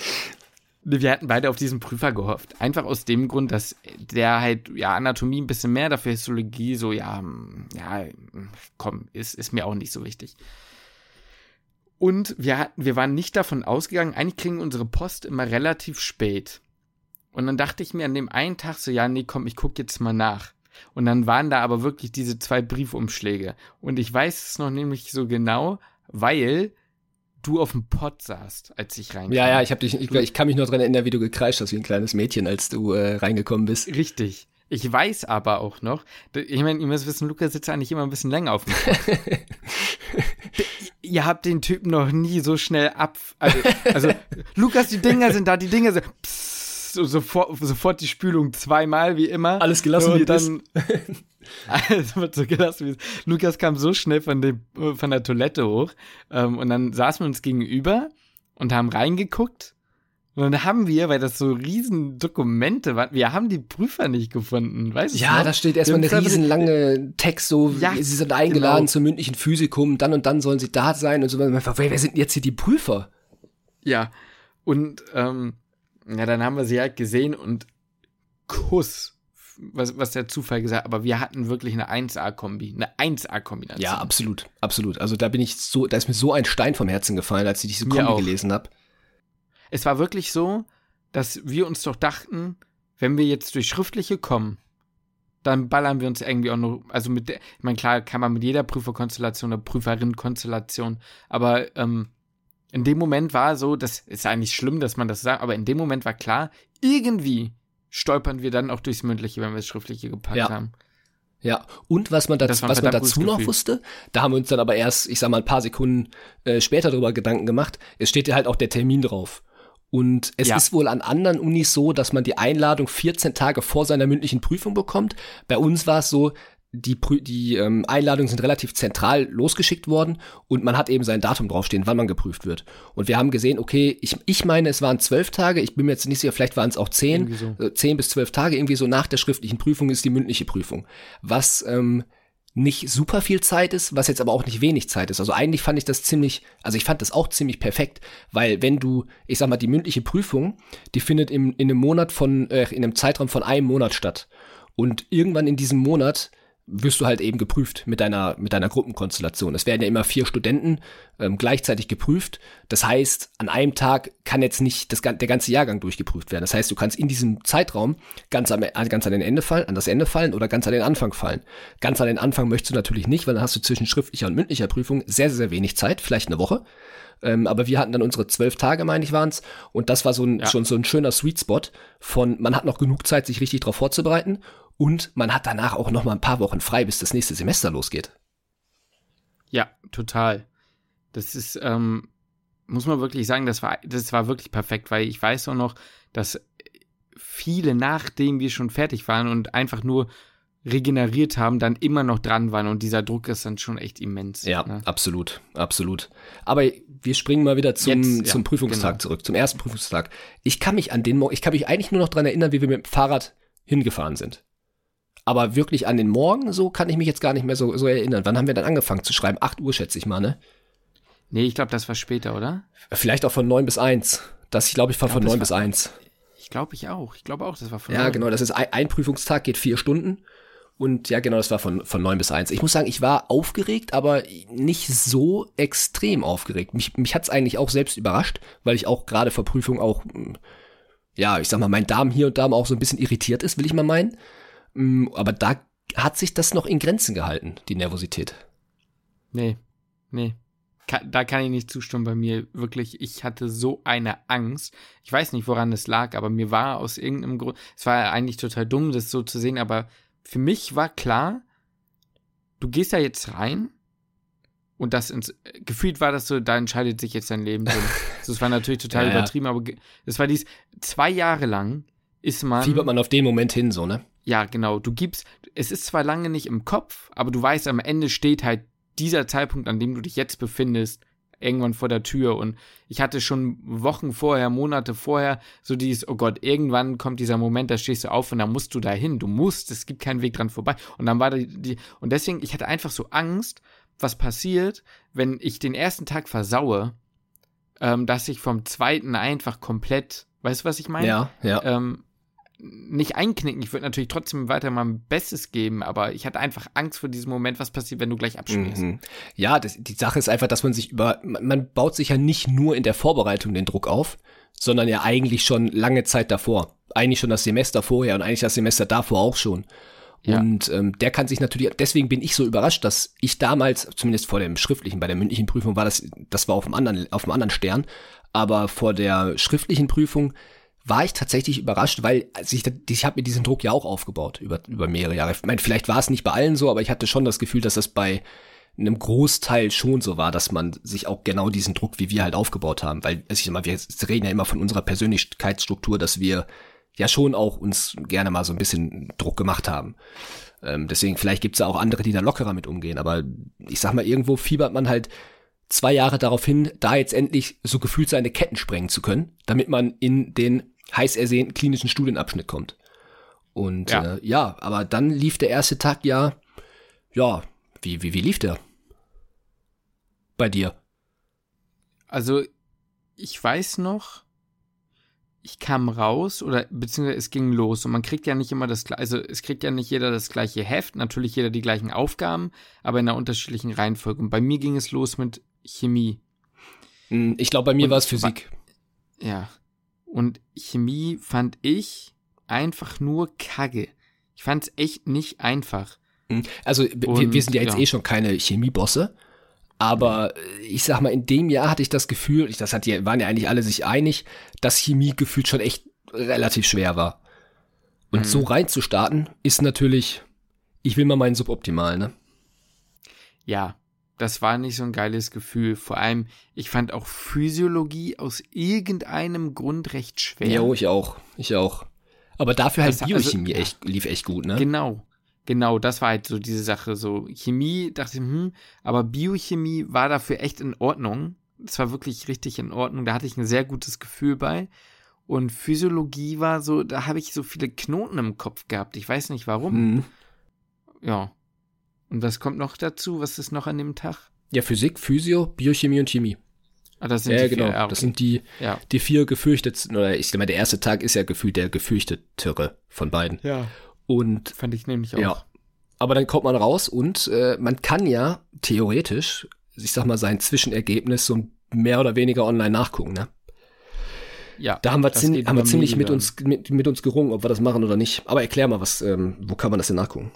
wir hatten beide auf diesen Prüfer gehofft. Einfach aus dem Grund, dass der halt, ja, Anatomie ein bisschen mehr, dafür Histologie so, ja, hm, ja, komm, ist, ist mir auch nicht so wichtig. Und wir, hatten, wir waren nicht davon ausgegangen, eigentlich kriegen unsere Post immer relativ spät. Und dann dachte ich mir an dem einen Tag so, ja, nee, komm, ich guck jetzt mal nach. Und dann waren da aber wirklich diese zwei Briefumschläge. Und ich weiß es noch nämlich so genau, weil du auf dem Pott saßt, als ich reinkam. Ja, ja, ich, hab dich, ich, ich kann mich nur dran erinnern, wie du gekreischt hast wie ein kleines Mädchen, als du äh, reingekommen bist. Richtig. Ich weiß aber auch noch, ich meine, ihr müsst wissen, Lukas sitzt eigentlich immer ein bisschen länger auf dem Pott. ihr habt den Typen noch nie so schnell ab. Also, also Lukas, die Dinger sind da, die Dinger sind. Psst, so sofort, sofort die Spülung zweimal, wie immer. Alles gelassen, wie und dann, Alles wird so gelassen, wie es Lukas kam so schnell von, dem, von der Toilette hoch. Ähm, und dann saßen wir uns gegenüber und haben reingeguckt. Und dann haben wir, weil das so riesen Dokumente waren, wir haben die Prüfer nicht gefunden, weißt du? Ja, da steht erstmal eine riesenlange Text, so, Ja, sie sind eingeladen genau. zum mündlichen Physikum, dann und dann sollen sie da sein und so. Man fragt, Wer, sind jetzt hier die Prüfer? Ja. Und ähm, ja, dann haben wir sie halt gesehen und Kuss, was, was der Zufall gesagt hat, aber wir hatten wirklich eine 1A-Kombi, eine 1A-Kombination. Ja, absolut, absolut. Also da bin ich so, da ist mir so ein Stein vom Herzen gefallen, als ich diese Mir Kombi auch. gelesen habe. Es war wirklich so, dass wir uns doch dachten, wenn wir jetzt durch schriftliche kommen, dann ballern wir uns irgendwie auch noch, also mit der, ich meine, klar kann man mit jeder Prüferkonstellation oder Prüferin-Konstellation, aber ähm, in dem Moment war so, das ist eigentlich schlimm, dass man das sagt, aber in dem Moment war klar, irgendwie stolpern wir dann auch durchs Mündliche, wenn wir das Schriftliche gepackt Ja. haben. Ja, und was man, dazu, was man dazu noch Gefühl. wusste, da haben wir uns dann aber erst, ich sag mal, ein paar Sekunden äh, später darüber Gedanken gemacht. Es steht ja halt auch der Termin drauf. Und es Ja. ist wohl an anderen Unis so, dass man die Einladung 14 Tage vor seiner mündlichen Prüfung bekommt. Bei uns war es so, die, die ähm, Einladungen sind relativ zentral losgeschickt worden und man hat eben sein Datum draufstehen, wann man geprüft wird. Und wir haben gesehen, okay, ich, ich meine, es waren zwölf Tage, ich bin mir jetzt nicht sicher, vielleicht waren es auch zehn, so. äh, zehn bis zwölf Tage, irgendwie so nach der schriftlichen Prüfung ist die mündliche Prüfung. Was ähm, nicht super viel Zeit ist, was jetzt aber auch nicht wenig Zeit ist. Also eigentlich fand ich das ziemlich, also ich fand das auch ziemlich perfekt, weil wenn du, ich sag mal, die mündliche Prüfung, die findet im, in einem Monat von, äh, in einem Zeitraum von einem Monat statt. Und irgendwann in diesem Monat wirst du halt eben geprüft mit deiner, mit deiner Gruppenkonstellation. Es werden ja immer vier Studenten ähm, gleichzeitig geprüft. Das heißt, an einem Tag kann jetzt nicht das, der ganze Jahrgang durchgeprüft werden. Das heißt, du kannst in diesem Zeitraum ganz, am, äh, ganz an den Ende fallen, an das Ende fallen oder ganz an den Anfang fallen. Ganz an den Anfang möchtest du natürlich nicht, weil dann hast du zwischen schriftlicher und mündlicher Prüfung sehr, sehr, sehr wenig Zeit, vielleicht eine Woche. Ähm, aber wir hatten dann unsere zwölf Tage, meine ich, waren's. Und das war so ein, Ja. schon so ein schöner Sweet Spot von, man hat noch genug Zeit, sich richtig darauf vorzubereiten. Und man hat danach auch noch mal ein paar Wochen frei, bis das nächste Semester losgeht. Ja, total. Das ist, ähm, muss man wirklich sagen, das war, das war wirklich perfekt, weil ich weiß auch noch, dass viele, nachdem wir schon fertig waren und einfach nur regeneriert haben, dann immer noch dran waren und dieser Druck ist dann schon echt immens. Ja, ne? absolut, absolut. Aber wir springen mal wieder zum, Jetzt, zum ja, Prüfungstag genau. zurück, zum ersten Prüfungstag. Ich kann mich an den, ich kann mich eigentlich nur noch dran erinnern, wie wir mit dem Fahrrad hingefahren sind. Aber wirklich an den Morgen, so kann ich mich jetzt gar nicht mehr so, so erinnern. Wann haben wir dann angefangen zu schreiben? 8 Uhr, schätze ich mal, ne? Nee, ich glaube, das war später, oder? Vielleicht auch von 9 bis 1. Das, ich glaube, ich war glaub, von 9 bis 1. Ich glaube, ich auch. Ich glaube auch, das war von Ja, 9. genau, das ist ein, ein Prüfungstag, geht vier Stunden. Und ja, genau, das war von, von 9 bis 1. Ich muss sagen, ich war aufgeregt, aber nicht so extrem aufgeregt. Mich, mich hat's eigentlich auch selbst überrascht, weil ich auch gerade vor Prüfung auch, ja, ich sag mal, mein Darm hier und da auch so ein bisschen irritiert ist, will ich mal meinen. Mm, aber da hat sich das noch in Grenzen gehalten, die Nervosität. Nee, nee. Da kann ich nicht zustimmen bei mir. Wirklich, ich hatte so eine Angst. Ich weiß nicht, woran es lag, aber mir war aus irgendeinem Grund, es war eigentlich total dumm, das so zu sehen, aber für mich war klar, du gehst da jetzt rein und das ins, gefühlt war das so, da entscheidet sich jetzt dein Leben drin. das war natürlich total ja, übertrieben, aber es war dies, zwei Jahre lang ist man. Fiebert man auf den Moment hin, so, ne? Ja, genau. Du gibst, es ist zwar lange nicht im Kopf, aber du weißt, am Ende steht halt dieser Zeitpunkt, an dem du dich jetzt befindest, irgendwann vor der Tür. Und ich hatte schon Wochen vorher, Monate vorher so dieses, oh Gott, irgendwann kommt dieser Moment, da stehst du auf und da musst du dahin. Du musst, es gibt keinen Weg dran vorbei. Und dann war die, die und deswegen, ich hatte einfach so Angst, was passiert, wenn ich den ersten Tag versaue, ähm, dass ich vom zweiten einfach komplett, weißt du, was ich meine? Ja, ja. Ähm, nicht einknicken. Ich würde natürlich trotzdem weiter mein Bestes geben, aber ich hatte einfach Angst vor diesem Moment, was passiert, wenn du gleich abschmierst. Mhm. Ja, das, die Sache ist einfach, dass man sich über, man baut sich ja nicht nur in der Vorbereitung den Druck auf, sondern ja eigentlich schon lange Zeit davor. Eigentlich schon das Semester vorher und eigentlich das Semester davor auch schon. Ja. Und ähm, der kann sich natürlich, deswegen bin ich so überrascht, dass ich damals, zumindest vor dem schriftlichen, bei der mündlichen Prüfung war das, das war auf dem anderen, auf dem anderen Stern, aber vor der schriftlichen Prüfung war ich tatsächlich überrascht, weil also ich, ich habe mir diesen Druck ja auch aufgebaut über, über mehrere Jahre. Ich meine, vielleicht war es nicht bei allen so, aber ich hatte schon das Gefühl, dass das bei einem Großteil schon so war, dass man sich auch genau diesen Druck, wie wir halt aufgebaut haben, weil also ich sag mal, wir reden ja immer von unserer Persönlichkeitsstruktur, dass wir ja schon auch uns gerne mal so ein bisschen Druck gemacht haben. Ähm, deswegen, vielleicht gibt's ja auch andere, die da lockerer mit umgehen, aber ich sag mal, irgendwo fiebert man halt zwei Jahre darauf hin, da jetzt endlich so gefühlt seine Ketten sprengen zu können, damit man in den heiß ersehnten klinischen Studienabschnitt kommt. Und ja. Äh, ja, aber dann lief der erste Tag ja, ja, wie, wie, wie lief der? Bei dir? Also, ich weiß noch, ich kam raus oder beziehungsweise es ging los und man kriegt ja nicht immer das gleiche, also es kriegt ja nicht jeder das gleiche Heft, natürlich jeder die gleichen Aufgaben, aber in einer unterschiedlichen Reihenfolge. Und bei mir ging es los mit Chemie. Hm, ich glaube, bei mir war es Physik. Ja, und Chemie fand ich einfach nur kacke. Ich fand es echt nicht einfach. Hm, also wir, wir sind ja jetzt ja. eh schon keine Chemiebosse. Aber ich sag mal, in dem Jahr hatte ich das Gefühl, das hat ja, waren ja eigentlich alle sich einig, dass Chemie gefühlt schon echt relativ schwer war. Und mhm. so reinzustarten ist natürlich, ich will mal meinen Suboptimal, ne? Ja, das war nicht so ein geiles Gefühl. Vor allem, ich fand auch Physiologie aus irgendeinem Grund recht schwer. Ja, ich auch. Ich auch. Aber dafür halt das, Biochemie also, echt, lief echt gut, ne? Genau. Genau, das war halt so diese Sache. So Chemie, dachte ich, hm, aber Biochemie war dafür echt in Ordnung. Es war wirklich richtig in Ordnung. Da hatte ich ein sehr gutes Gefühl bei. Und Physiologie war so, da habe ich so viele Knoten im Kopf gehabt. Ich weiß nicht warum. Hm. Ja. Und was kommt noch dazu? Was ist noch an dem Tag? Ja, Physik, Physio, Biochemie und Chemie. Ah, das sind ja, die genau. Vier, ah, okay. Das sind die, ja. die vier gefürchtetsten, oder ich sag mal, der erste Tag ist ja gefühlt der gefürchtetere von beiden. Ja. Und fand ich nämlich auch. Ja. Aber dann kommt man raus und äh, man kann ja theoretisch, ich sag mal, sein Zwischenergebnis so mehr oder weniger online nachgucken, ne? Ja. Da haben wir, zin haben wir ziemlich mit uns, mit, mit uns gerungen, ob wir das machen oder nicht. Aber erklär mal, was, ähm, wo kann man das denn nachgucken?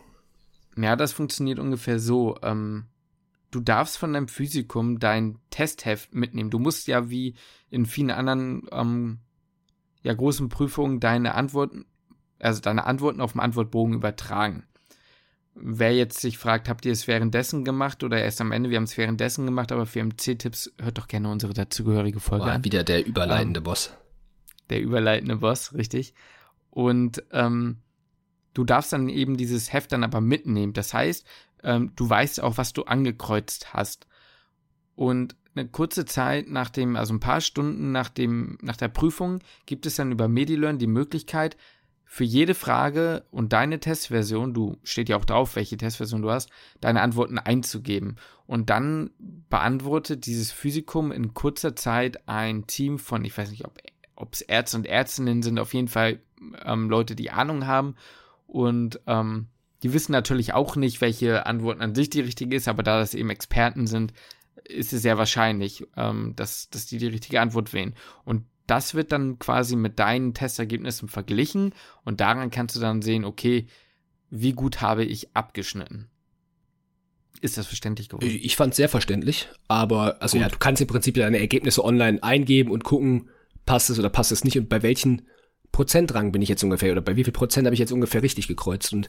Ja, das funktioniert ungefähr so. Ähm, du darfst von deinem Physikum dein Testheft mitnehmen. Du musst ja wie in vielen anderen ähm, ja, großen Prüfungen deine Antworten, also deine Antworten auf dem Antwortbogen übertragen. Wer jetzt sich fragt, habt ihr es währenddessen gemacht oder erst am Ende? Wir haben es währenddessen gemacht, aber für MC-Tipps hört doch gerne unsere dazugehörige Folge Boah, an. Wieder der überleitende ähm, Boss. Der überleitende Boss, richtig. Und ähm, du darfst dann eben dieses Heft dann aber mitnehmen. Das heißt, ähm, du weißt auch, was du angekreuzt hast. Und eine kurze Zeit nach dem, also ein paar Stunden nach dem, nach der Prüfung gibt es dann über MediLearn die Möglichkeit, für jede Frage und deine Testversion, du steht ja auch drauf, welche Testversion du hast, deine Antworten einzugeben. Und dann beantwortet dieses Physikum in kurzer Zeit ein Team von, ich weiß nicht, ob es Ärzte und Ärztinnen sind, auf jeden Fall ähm, Leute, die Ahnung haben. Und ähm, die wissen natürlich auch nicht, welche Antwort an sich die richtige ist, aber da das eben Experten sind, ist es sehr wahrscheinlich, ähm, dass, dass die die richtige Antwort wählen. Und das wird dann quasi mit deinen Testergebnissen verglichen und daran kannst du dann sehen, okay, wie gut habe ich abgeschnitten. Ist das verständlich geworden? Ich fand es sehr verständlich, aber also gut. ja, du kannst im Prinzip deine Ergebnisse online eingeben und gucken, passt es oder passt es nicht und bei welchen Prozentrang bin ich jetzt ungefähr oder bei wie viel Prozent habe ich jetzt ungefähr richtig gekreuzt? Und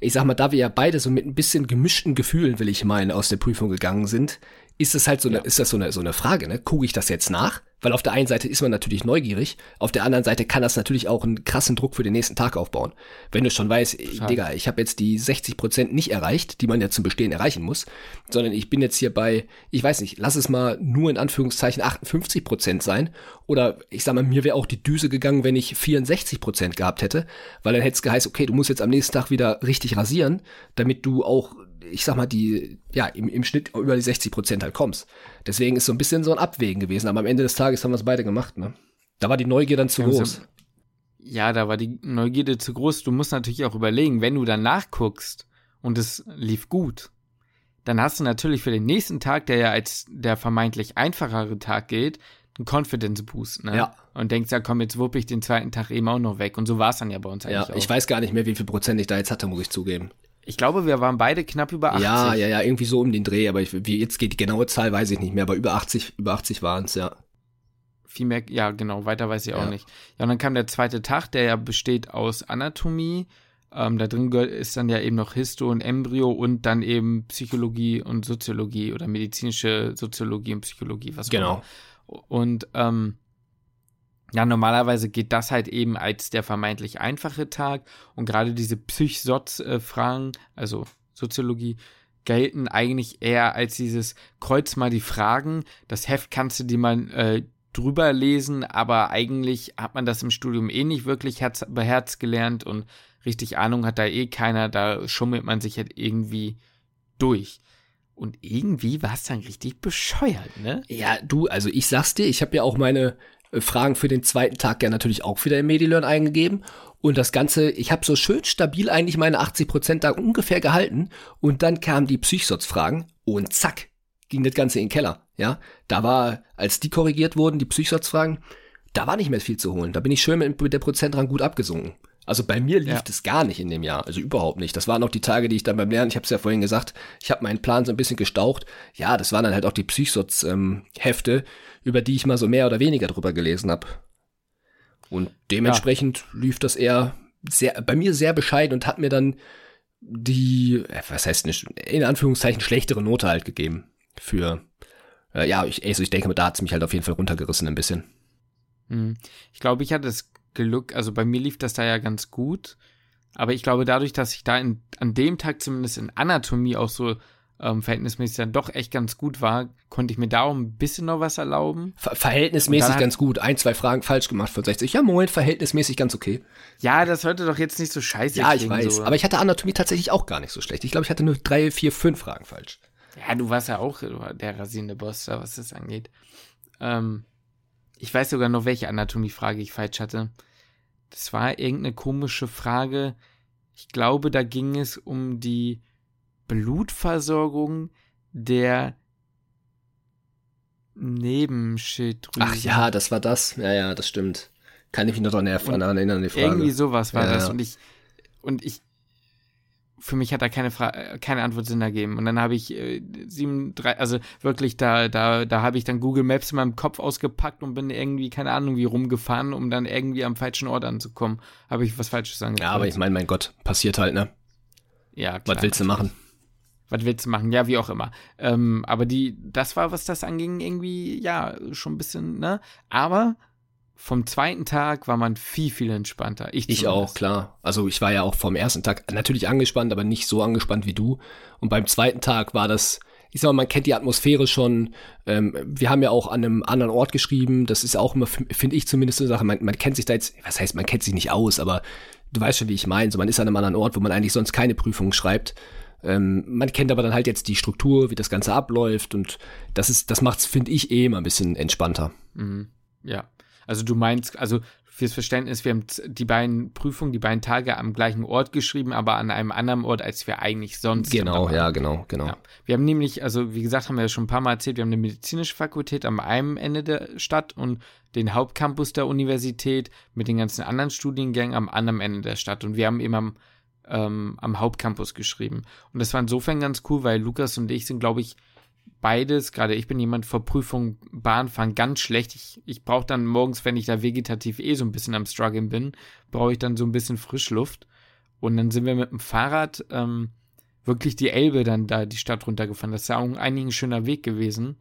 ich sag mal, da wir ja beide so mit ein bisschen gemischten Gefühlen, will ich meinen, aus der Prüfung gegangen sind, ist es halt so eine, ja. ist das so eine, so eine Frage, ne? Gucke ich das jetzt nach? Weil auf der einen Seite ist man natürlich neugierig, auf der anderen Seite kann das natürlich auch einen krassen Druck für den nächsten Tag aufbauen. Wenn du schon weißt, Schade. Digga, ich habe jetzt die 60 Prozent nicht erreicht, die man ja zum Bestehen erreichen muss, sondern ich bin jetzt hier bei, ich weiß nicht, lass es mal nur in Anführungszeichen 58 Prozent sein. Oder ich sag mal, mir wäre auch die Düse gegangen, wenn ich 64 Prozent gehabt hätte, weil dann hätte es geheißen, okay, du musst jetzt am nächsten Tag wieder richtig rasieren, damit du auch ich sag mal, die, ja, im, im Schnitt über die 60 Prozent halt kommst. Deswegen ist so ein bisschen so ein Abwägen gewesen, aber am Ende des Tages haben wir es beide gemacht, ne? Da war die Neugier dann zu groß. Ja, da war die Neugierde zu groß. Du musst natürlich auch überlegen, wenn du dann nachguckst und es lief gut, dann hast du natürlich für den nächsten Tag, der ja als der vermeintlich einfachere Tag geht, einen Confidence Boost, ne? Ja. Und denkst, ja komm, jetzt wupp ich den zweiten Tag eben auch noch weg. Und so war es dann ja bei uns eigentlich ja, auch. Ich weiß gar nicht mehr, wie viel Prozent ich da jetzt hatte, muss ich zugeben. Ich glaube, wir waren beide knapp über 80. Ja, ja, ja, irgendwie so um den Dreh, aber ich, wie jetzt geht die genaue Zahl, weiß ich nicht mehr, aber über 80, über 80 waren es, ja. Viel mehr, ja, genau, weiter weiß ich auch nicht. Ja, und dann kam der zweite Tag, der ja besteht aus Anatomie. Ähm, da drin ist dann ja eben noch Histo und Embryo und dann eben Psychologie und Soziologie oder medizinische Soziologie und Psychologie, was Genau. Auch. Und ähm, ja, normalerweise geht das halt eben als der vermeintlich einfache Tag und gerade diese Psychsotz-Fragen, also Soziologie, gelten eigentlich eher als dieses Kreuz mal die Fragen. Das Heft kannst du dir mal äh, drüber lesen, aber eigentlich hat man das im Studium eh nicht wirklich herz beherzt gelernt und richtig Ahnung hat da eh keiner, da schummelt man sich halt irgendwie durch. Und irgendwie war es dann richtig bescheuert, ne? Ja, du, also ich sag's dir, ich habe ja auch meine Fragen für den zweiten Tag ja natürlich auch wieder im MediLearn eingegeben. Und das Ganze, ich habe so schön stabil eigentlich meine 80% da ungefähr gehalten. Und dann kamen die Psychsotz-Fragen und zack, ging das Ganze in den Keller. Ja, da war, als die korrigiert wurden, die Psychsotz-Fragen, da war nicht mehr viel zu holen. Da bin ich schön mit, mit der Prozentrang gut abgesunken. Also bei mir lief es ja. gar nicht in dem Jahr, also überhaupt nicht. Das waren auch die Tage, die ich dann beim Lernen, ich habe es ja vorhin gesagt, ich habe meinen Plan so ein bisschen gestaucht. Ja, das waren dann halt auch die Psychsotz-Hefte, ähm, über die ich mal so mehr oder weniger drüber gelesen habe. Und dementsprechend ja. lief das eher sehr, bei mir sehr bescheiden und hat mir dann die, äh, was heißt nicht, in Anführungszeichen schlechtere Note halt gegeben. Für, äh, ja, ich, also ich denke, da hat es mich halt auf jeden Fall runtergerissen ein bisschen. Hm. Ich glaube, ich hatte das Glück, also bei mir lief das da ja ganz gut. Aber ich glaube, dadurch, dass ich da in, an dem Tag zumindest in Anatomie auch so ähm, verhältnismäßig dann doch echt ganz gut war, konnte ich mir da auch ein bisschen noch was erlauben. Ver verhältnismäßig ganz gut. Ein, zwei Fragen falsch gemacht von 60. Ja, Moment, verhältnismäßig ganz okay. Ja, das sollte doch jetzt nicht so scheiße Ja, ich weiß. So. Aber ich hatte Anatomie tatsächlich auch gar nicht so schlecht. Ich glaube, ich hatte nur drei, vier, fünf Fragen falsch. Ja, du warst ja auch der rasierende Boss, was das angeht. Ähm, ich weiß sogar noch, welche Anatomie-Frage ich falsch hatte. Das war irgendeine komische Frage. Ich glaube, da ging es um die Blutversorgung der Nebenschilddrüse. Ach ja, das war das. Ja, ja, das stimmt. Kann ich mich noch daran erinnern, die Frage. Irgendwie sowas war ja, das. Und ich, und ich, für mich hat da keine Frage, keine Antwort Sinn ergeben. Und dann habe ich äh, sieben, drei, also wirklich da, da, da habe ich dann Google Maps in meinem Kopf ausgepackt und bin irgendwie, keine Ahnung, wie rumgefahren, um dann irgendwie am falschen Ort anzukommen. Habe ich was Falsches angefangen. Ja, aber ich meine, mein Gott, passiert halt, ne? Ja, klar. Was willst du machen? Was willst du machen? Ja, wie auch immer. Ähm, aber die, das war, was das anging, irgendwie, ja, schon ein bisschen, ne? Aber vom zweiten Tag war man viel, viel entspannter. Ich, ich auch, klar. Also ich war ja auch vom ersten Tag natürlich angespannt, aber nicht so angespannt wie du. Und beim zweiten Tag war das, ich sag mal, man kennt die Atmosphäre schon. Ähm, wir haben ja auch an einem anderen Ort geschrieben. Das ist auch immer, finde ich zumindest eine Sache. Man, man kennt sich da jetzt, was heißt, man kennt sich nicht aus, aber du weißt schon, wie ich meine. So, man ist an einem anderen Ort, wo man eigentlich sonst keine Prüfungen schreibt. Ähm, man kennt aber dann halt jetzt die Struktur, wie das Ganze abläuft und das ist, das macht's, finde ich, eh immer ein bisschen entspannter. Mhm. Ja. Also du meinst, also fürs Verständnis, wir haben die beiden Prüfungen, die beiden Tage am gleichen Ort geschrieben, aber an einem anderen Ort, als wir eigentlich sonst. Genau, ja, genau, genau. Ja. Wir haben nämlich, also wie gesagt, haben wir ja schon ein paar Mal erzählt, wir haben eine medizinische Fakultät am einen Ende der Stadt und den Hauptcampus der Universität mit den ganzen anderen Studiengängen am anderen Ende der Stadt. Und wir haben eben am, ähm, am Hauptcampus geschrieben. Und das war insofern ganz cool, weil Lukas und ich sind, glaube ich, beides, gerade ich bin jemand vor Prüfung Bahnfahren ganz schlecht. Ich, ich brauche dann morgens, wenn ich da vegetativ eh so ein bisschen am Struggeln bin, brauche ich dann so ein bisschen Frischluft. Und dann sind wir mit dem Fahrrad ähm, wirklich die Elbe dann da die Stadt runtergefahren. Das ist ja auch ein schöner Weg gewesen.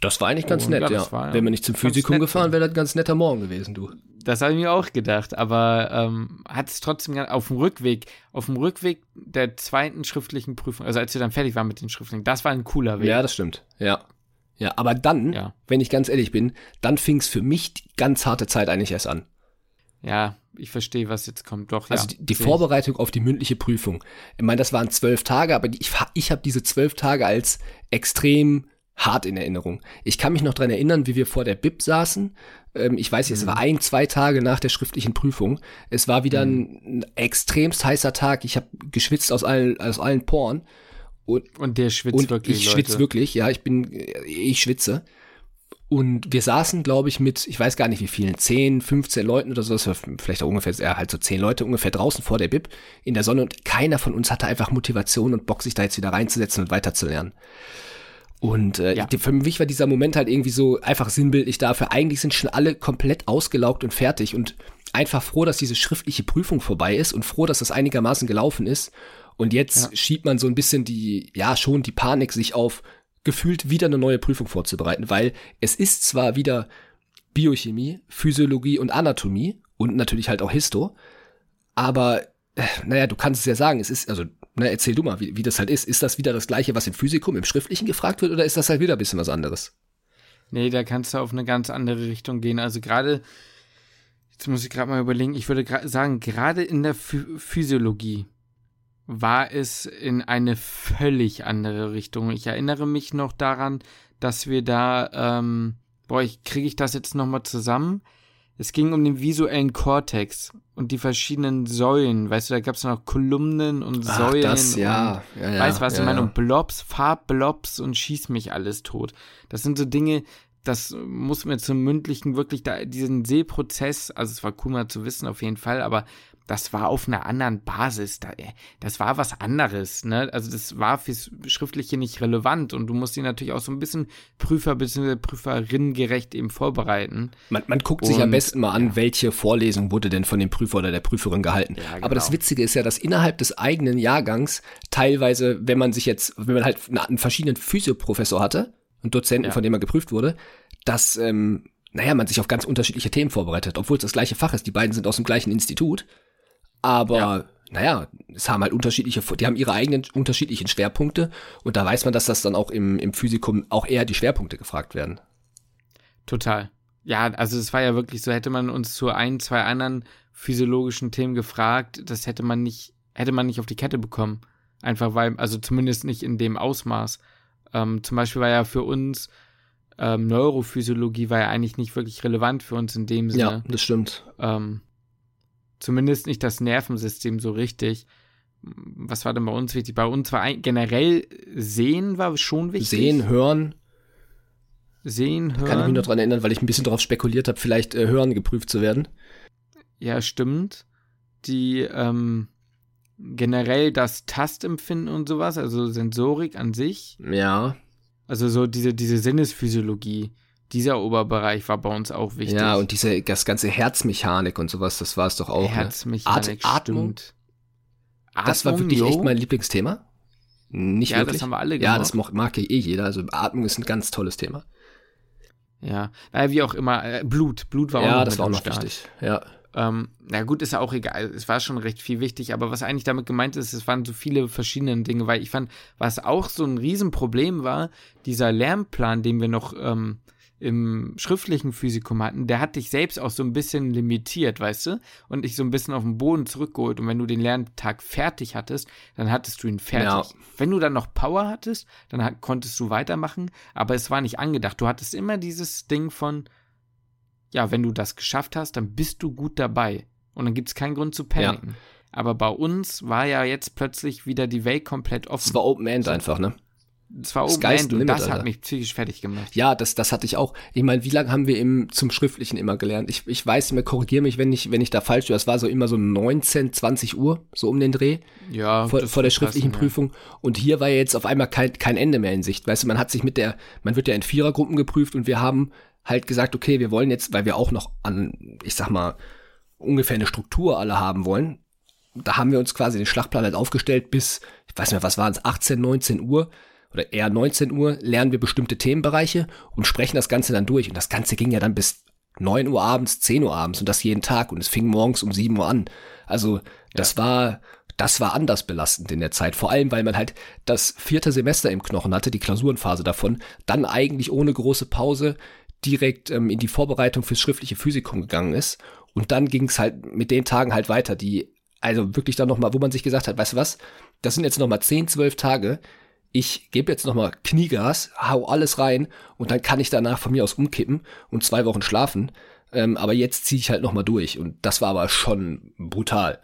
Das war eigentlich ganz oh, nett, ja. War, Wenn man nicht zum Physikum gefahren wäre, das ein ganz netter Morgen gewesen, du. Das habe ich mir auch gedacht, aber ähm, hat es trotzdem auf dem Rückweg, auf dem Rückweg der zweiten schriftlichen Prüfung, also als wir dann fertig waren mit den Schriftlichen, das war ein cooler Weg. Ja, das stimmt. Ja. Ja, aber dann, ja. wenn ich ganz ehrlich bin, dann fing es für mich die ganz harte Zeit eigentlich erst an. Ja, ich verstehe, was jetzt kommt. Doch, also ja. die, die Vorbereitung auf die mündliche Prüfung. Ich meine, das waren zwölf Tage, aber die, ich, ich habe diese zwölf Tage als extrem hart in Erinnerung. Ich kann mich noch dran erinnern, wie wir vor der Bib saßen. Ähm, ich weiß, mhm. es war ein, zwei Tage nach der schriftlichen Prüfung. Es war wieder mhm. ein, ein extremst heißer Tag. Ich habe geschwitzt aus allen, aus allen Poren. Und, und der schwitzt und wirklich. Ich schwitze wirklich, ja, ich bin, ich schwitze. Und wir saßen, glaube ich, mit, ich weiß gar nicht wie vielen, 10, 15 Leuten oder so, das war vielleicht auch ungefähr, ja, halt so 10 Leute ungefähr draußen vor der Bib in der Sonne und keiner von uns hatte einfach Motivation und Bock, sich da jetzt wieder reinzusetzen und weiterzulernen. Und äh, ja. für mich war dieser Moment halt irgendwie so einfach sinnbildlich dafür. Eigentlich sind schon alle komplett ausgelaugt und fertig und einfach froh, dass diese schriftliche Prüfung vorbei ist und froh, dass das einigermaßen gelaufen ist. Und jetzt ja. schiebt man so ein bisschen die, ja, schon die Panik sich auf, gefühlt wieder eine neue Prüfung vorzubereiten, weil es ist zwar wieder Biochemie, Physiologie und Anatomie und natürlich halt auch Histo, aber äh, naja, du kannst es ja sagen, es ist, also na, erzähl du mal, wie, wie das halt ist. Ist das wieder das gleiche, was im Physikum, im Schriftlichen gefragt wird, oder ist das halt wieder ein bisschen was anderes? Nee, da kannst du auf eine ganz andere Richtung gehen. Also gerade, jetzt muss ich gerade mal überlegen, ich würde sagen, gerade in der Ph Physiologie war es in eine völlig andere Richtung. Ich erinnere mich noch daran, dass wir da, ähm, boah, kriege ich das jetzt nochmal zusammen? Es ging um den visuellen Kortex und die verschiedenen Säulen. Weißt du, da gab es noch Kolumnen und Ach, Säulen. Das, ja. Und, ja, ja weißt du, was ja, ich meine? Und Blobs, Farbblobs und schieß mich alles tot. Das sind so Dinge, das muss mir zum mündlichen wirklich da, diesen Sehprozess, also es war cool mal zu wissen auf jeden Fall, aber das war auf einer anderen Basis. Das war was anderes. Ne? Also das war fürs Schriftliche nicht relevant und du musst ihn natürlich auch so ein bisschen Prüfer bzw. Prüferin gerecht eben vorbereiten. Man, man guckt und, sich am besten mal an, ja. welche Vorlesung wurde denn von dem Prüfer oder der Prüferin gehalten. Ja, genau. Aber das Witzige ist ja, dass innerhalb des eigenen Jahrgangs teilweise, wenn man sich jetzt, wenn man halt einen verschiedenen Physioprofessor hatte und Dozenten, ja. von dem man geprüft wurde, dass ähm, naja, man sich auf ganz unterschiedliche Themen vorbereitet, obwohl es das gleiche Fach ist. Die beiden sind aus dem gleichen Institut. Aber ja. naja, es haben halt unterschiedliche, die haben ihre eigenen unterschiedlichen Schwerpunkte und da weiß man, dass das dann auch im, im Physikum auch eher die Schwerpunkte gefragt werden. Total. Ja, also es war ja wirklich so, hätte man uns zu ein, zwei anderen physiologischen Themen gefragt, das hätte man nicht, hätte man nicht auf die Kette bekommen. Einfach weil, also zumindest nicht in dem Ausmaß. Ähm, zum Beispiel war ja für uns ähm, Neurophysiologie war ja eigentlich nicht wirklich relevant für uns in dem Sinne. Ja, das stimmt. Ähm, Zumindest nicht das Nervensystem so richtig. Was war denn bei uns wichtig? Bei uns war ein, generell Sehen war schon wichtig. Sehen, Hören. Sehen, Hören. Kann ich mich noch dran erinnern, weil ich ein bisschen darauf spekuliert habe, vielleicht äh, Hören geprüft zu werden. Ja, stimmt. Die, ähm, generell das Tastempfinden und sowas, also Sensorik an sich. Ja. Also so diese, diese Sinnesphysiologie dieser Oberbereich war bei uns auch wichtig. Ja, und diese, das ganze Herzmechanik und sowas, das war es doch auch. Ne? Herzmechanik, ne? At Atmung. Stimmt. Das war wirklich jo. echt mein Lieblingsthema. Nicht ja, wirklich. das haben wir alle gemacht. Ja, das mag, mag ja eh jeder. Also Atmung ist ein ganz tolles Thema. Ja, naja, wie auch immer, äh, Blut, Blut war ja, auch noch das war auch noch Start. wichtig. Ja. Ähm, na gut, ist ja auch egal. Es war schon recht viel wichtig, aber was eigentlich damit gemeint ist, es waren so viele verschiedene Dinge, weil ich fand, was auch so ein Riesenproblem war, dieser Lernplan, den wir noch ähm, im schriftlichen Physikum hatten, der hat dich selbst auch so ein bisschen limitiert, weißt du? Und dich so ein bisschen auf den Boden zurückgeholt. Und wenn du den Lerntag fertig hattest, dann hattest du ihn fertig. Ja. Wenn du dann noch Power hattest, dann hat, konntest du weitermachen, aber es war nicht angedacht. Du hattest immer dieses Ding von, ja, wenn du das geschafft hast, dann bist du gut dabei. Und dann gibt es keinen Grund zu paniken. Aber bei uns war ja jetzt plötzlich wieder die Welt komplett offen. Es war Open End einfach, ne? Es war Open Sky's limit, das Alter. hat mich psychisch fertig gemacht. Ja, das, das hatte ich auch. Ich meine, wie lange haben wir im, zum Schriftlichen immer gelernt? Ich, ich weiß nicht mehr, korrigiere mich, wenn ich, wenn ich da falsch bin. Das war so immer so 19, 20 Uhr, so um den Dreh, Ja, vor, vor der schriftlichen passen, Prüfung. Und hier war ja jetzt auf einmal kein, kein Ende mehr in Sicht. Weißt du, man hat sich mit der, man wird ja in Vierergruppen geprüft und wir haben halt gesagt, okay, wir wollen jetzt, weil wir auch noch an, ich sag mal, ungefähr eine Struktur alle haben wollen. Da haben wir uns quasi den Schlachtplan halt aufgestellt bis, ich weiß nicht mehr, was waren es, 18, 19 Uhr oder eher 19 Uhr lernen wir bestimmte Themenbereiche und sprechen das Ganze dann durch. Und das Ganze ging ja dann bis 9 Uhr abends, 10 Uhr abends und das jeden Tag und es fing morgens um 7 Uhr an. Also das war, das war anders belastend in der Zeit. Vor allem, weil man halt das vierte Semester im Knochen hatte, die Klausurenphase davon, dann eigentlich ohne große Pause direkt ähm, in die Vorbereitung fürs schriftliche Physikum gegangen ist. Und dann ging es halt mit den Tagen halt weiter, die, also wirklich dann nochmal, wo man sich gesagt hat, weißt du was, das sind jetzt nochmal 10, 12 Tage, ich gebe jetzt nochmal Kniegas, hau alles rein und dann kann ich danach von mir aus umkippen und zwei Wochen schlafen. Ähm, aber jetzt ziehe ich halt nochmal durch und das war aber schon brutal.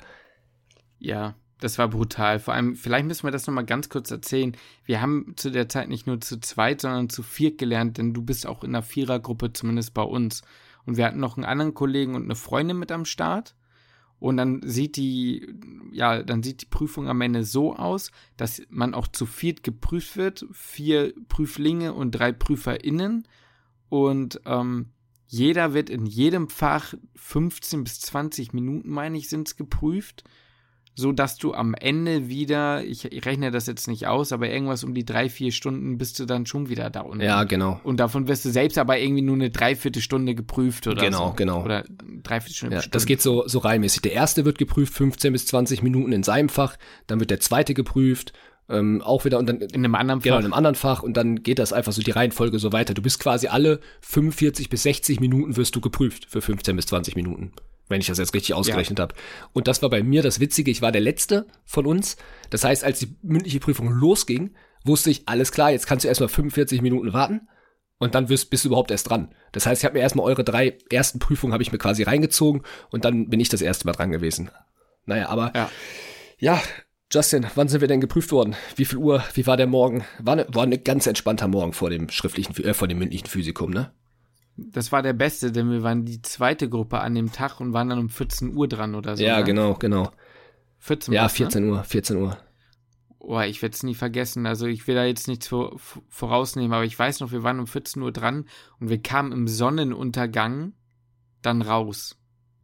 Ja, das war brutal. Vor allem, vielleicht müssen wir das nochmal ganz kurz erzählen. Wir haben zu der Zeit nicht nur zu zweit, sondern zu viert gelernt, denn du bist auch in einer Vierergruppe, zumindest bei uns. Und wir hatten noch einen anderen Kollegen und eine Freundin mit am Start. Und dann sieht die, ja, dann sieht die Prüfung am Ende so aus, dass man auch zu viert geprüft wird. Vier Prüflinge und drei PrüferInnen. Und ähm, jeder wird in jedem Fach 15 bis 20 Minuten, meine ich, sind es geprüft so dass du am Ende wieder, ich, rechne das jetzt nicht aus, aber irgendwas um die drei, vier Stunden bist du dann schon wieder da unten. Ja, genau. Und davon wirst du selbst aber irgendwie nur eine Dreiviertelstunde geprüft oder Genau, so. genau. Oder Dreiviertelstunde. Ja, das geht so, so reihmäßig. Der erste wird geprüft, 15 bis 20 Minuten in seinem Fach, dann wird der zweite geprüft, ähm, auch wieder und dann in einem anderen genau Fach. in einem anderen Fach und dann geht das einfach so die Reihenfolge so weiter. Du bist quasi alle 45 bis 60 Minuten wirst du geprüft für 15 bis 20 Minuten, wenn ich das jetzt richtig ausgerechnet habe. Und das war bei mir das Witzige, ich war der Letzte von uns. Das heißt, als die mündliche Prüfung losging, wusste ich, alles klar, jetzt kannst du erstmal 45 Minuten warten und dann wirst, bist du überhaupt erst dran. Das heißt, ich habe mir erstmal eure drei ersten Prüfungen habe ich mir quasi reingezogen und dann bin ich das erste Mal dran gewesen. Naja, aber Ja. ja, Justin, wann sind wir denn geprüft worden? Wie viel Uhr? Wie war der Morgen? War eine, war eine ganz entspannter Morgen vor dem schriftlichen, äh, vor dem mündlichen Physikum, ne? Das war der beste, denn wir waren die zweite Gruppe an dem Tag und waren dann um 14 Uhr dran oder so. ja, ne? genau, genau. 14 Ja, war's, ne? 14 Uhr, 14 Uhr. Oh, ich werde es nie vergessen. Also ich will da jetzt nichts vor, vorausnehmen, aber ich weiß noch, wir waren um 14 Uhr dran und wir kamen im Sonnenuntergang dann raus.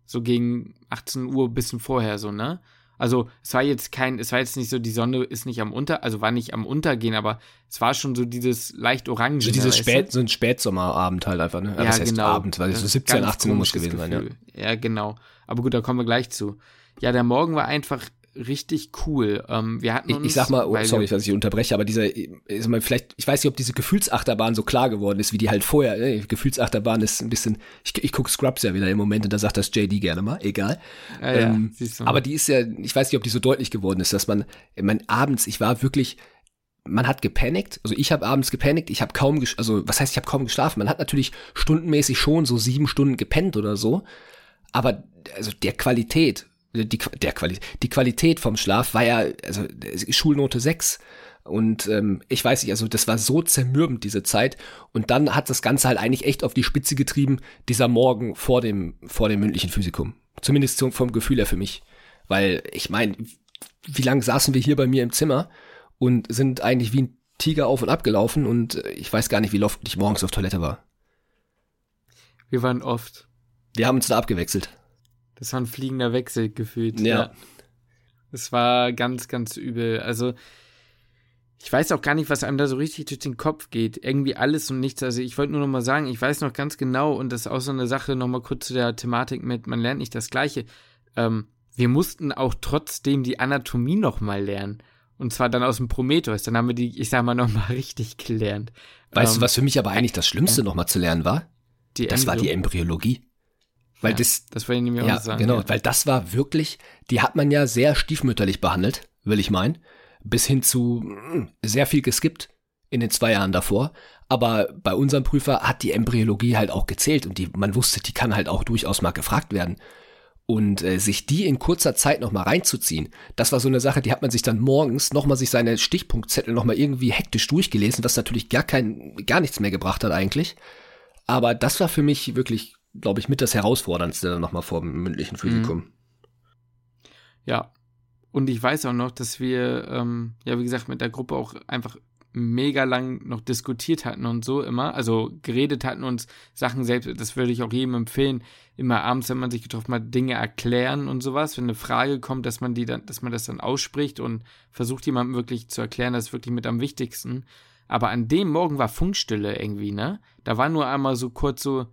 So gegen 18 Uhr, bisschen vorher, so, ne? Also es war jetzt kein, es war jetzt nicht so, die Sonne ist nicht am Unter, also war nicht am Untergehen, aber es war schon so dieses leicht orange. So dieses Spät, so ein Spätsommerabend halt einfach, ne? Ja, das heißt genau. Abend, weil es so ist 17, ganz 18 Uhr muss gewesen sein, ja. Gefühl. Ja, genau. Aber gut, da kommen wir gleich zu. Ja, der Morgen war einfach richtig cool. Ähm, wir hatten Ich, uns, ich sag mal, oh, sorry, dass ich unterbreche, aber dieser, ist mal vielleicht, ich weiß nicht, ob diese Gefühlsachterbahn so klar geworden ist, wie die halt vorher. Ne? Gefühlsachterbahn ist ein bisschen, ich, ich gucke Scrubs ja wieder im Moment und da sagt das JD gerne mal, egal. Ja, ja, ähm, du. aber die ist ja, ich weiß nicht, ob die so deutlich geworden ist, dass man, ich mein, abends, ich war wirklich, man hat gepanikt, also ich habe abends gepanikt, ich habe kaum, also was heißt, ich habe kaum geschlafen. Man hat natürlich stundenmäßig schon so sieben Stunden gepennt oder so, aber also der Qualität, die, der Qualität, die Qualität vom Schlaf war ja, also Schulnote 6. Und ähm, ich weiß nicht, also das war so zermürbend, diese Zeit. Und dann hat das Ganze halt eigentlich echt auf die Spitze getrieben, dieser Morgen vor dem, vor dem mündlichen Physikum. Zumindest zum, vom Gefühl her für mich. Weil, ich meine, wie lange saßen wir hier bei mir im Zimmer und sind eigentlich wie ein Tiger auf und ab gelaufen und äh, ich weiß gar nicht, wie oft ich morgens auf Toilette war. wir waren oft. Wir haben uns da abgewechselt. Das war ein fliegender Wechsel gefühlt. Ja. Es war ganz, ganz übel. Also, ich weiß auch gar nicht, was einem da so richtig durch den Kopf geht. Irgendwie alles und nichts. Also ich wollte nur noch mal sagen, ich weiß noch ganz genau, und das ist auch so eine Sache, noch mal kurz zu der Thematik mit, man lernt nicht das Gleiche. Ähm, wir mussten auch trotzdem die Anatomie noch mal lernen. Und zwar dann aus dem Prometheus. Dann haben wir die, ich sag mal, noch mal richtig gelernt. Weißt ähm, du, was für mich aber eigentlich das Schlimmste ja. noch mal zu lernen war? Das Embryo. war die Embryologie. Weil ja, das, das wollte ich nämlich ja, auch sagen. Genau, ja. weil das war wirklich, die hat man ja sehr stiefmütterlich behandelt, will ich meinen bis hin zu hm, sehr viel geskippt in den zwei Jahren davor. Aber bei unserem Prüfer hat die Embryologie halt auch gezählt und die, man wusste, die kann halt auch durchaus mal gefragt werden. Und äh, sich die in kurzer Zeit nochmal reinzuziehen, das war so eine Sache, die hat man sich dann morgens nochmal sich seine Stichpunktzettel nochmal irgendwie hektisch durchgelesen, was natürlich gar kein, gar nichts mehr gebracht hat eigentlich. Aber das war für mich wirklich, glaube ich, mit das Herausforderndste nochmal vor dem mündlichen Physikum. Mhm. Ja, und ich weiß auch noch, dass wir, ähm, ja, wie gesagt, mit der Gruppe auch einfach mega lang noch diskutiert hatten und so immer, also geredet hatten uns Sachen selbst, das würde ich auch jedem empfehlen, immer abends, wenn man sich getroffen hat, Dinge erklären und sowas, wenn eine Frage kommt, dass man die dann, dass man das dann ausspricht und versucht jemandem wirklich zu erklären, das ist wirklich mit am wichtigsten. Aber an dem Morgen war Funkstille irgendwie, ne? Da war nur einmal so kurz so,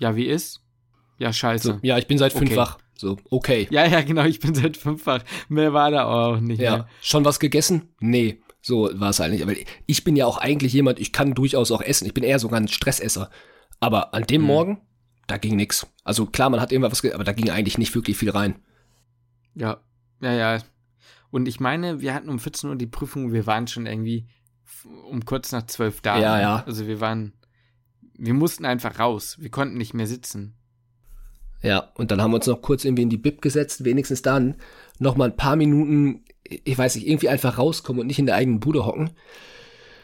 ja, wie ist? Ja, scheiße. So, ja, ich bin seit fünf okay. So, okay. Ja, ja, genau, ich bin seit fünffach. Mehr war da auch nicht. Ja. Mehr. Schon was gegessen? Nee. So war es eigentlich. Aber ich bin ja auch eigentlich jemand, ich kann durchaus auch essen. Ich bin eher sogar ein Stressesser. Aber an dem hm. Morgen, da ging nix. Also klar, man hat irgendwas, aber da ging eigentlich nicht wirklich viel rein. Ja, ja, ja. Und ich meine, wir hatten um 14 Uhr die Prüfung, wir waren schon irgendwie um kurz nach zwölf da. Ja, ja. Also wir waren, wir mussten einfach raus. Wir konnten nicht mehr sitzen. Ja, und dann haben wir uns noch kurz irgendwie in die Bib gesetzt, wenigstens dann noch mal ein paar Minuten, ich weiß nicht, irgendwie einfach rauskommen und nicht in der eigenen Bude hocken.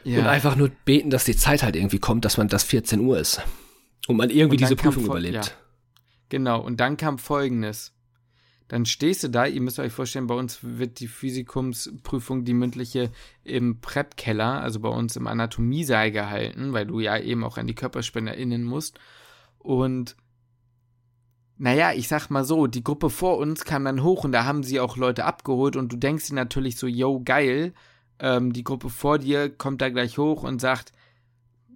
Ja. Und einfach nur beten, dass die Zeit halt irgendwie kommt, dass man das 14 Uhr ist. Und man irgendwie und diese Prüfung überlebt. Ja. Genau, und dann kam folgendes. Dann stehst du da, ihr müsst euch vorstellen, bei uns wird die Physikumsprüfung, die mündliche, im Prep-Keller, also bei uns im Anatomiesaal gehalten, weil du ja eben auch an die Körperspende erinnern musst. Und naja, ich sag mal so, die Gruppe vor uns kam dann hoch und da haben sie auch Leute abgeholt und du denkst dir natürlich so, yo, geil, ähm, die Gruppe vor dir kommt da gleich hoch und sagt,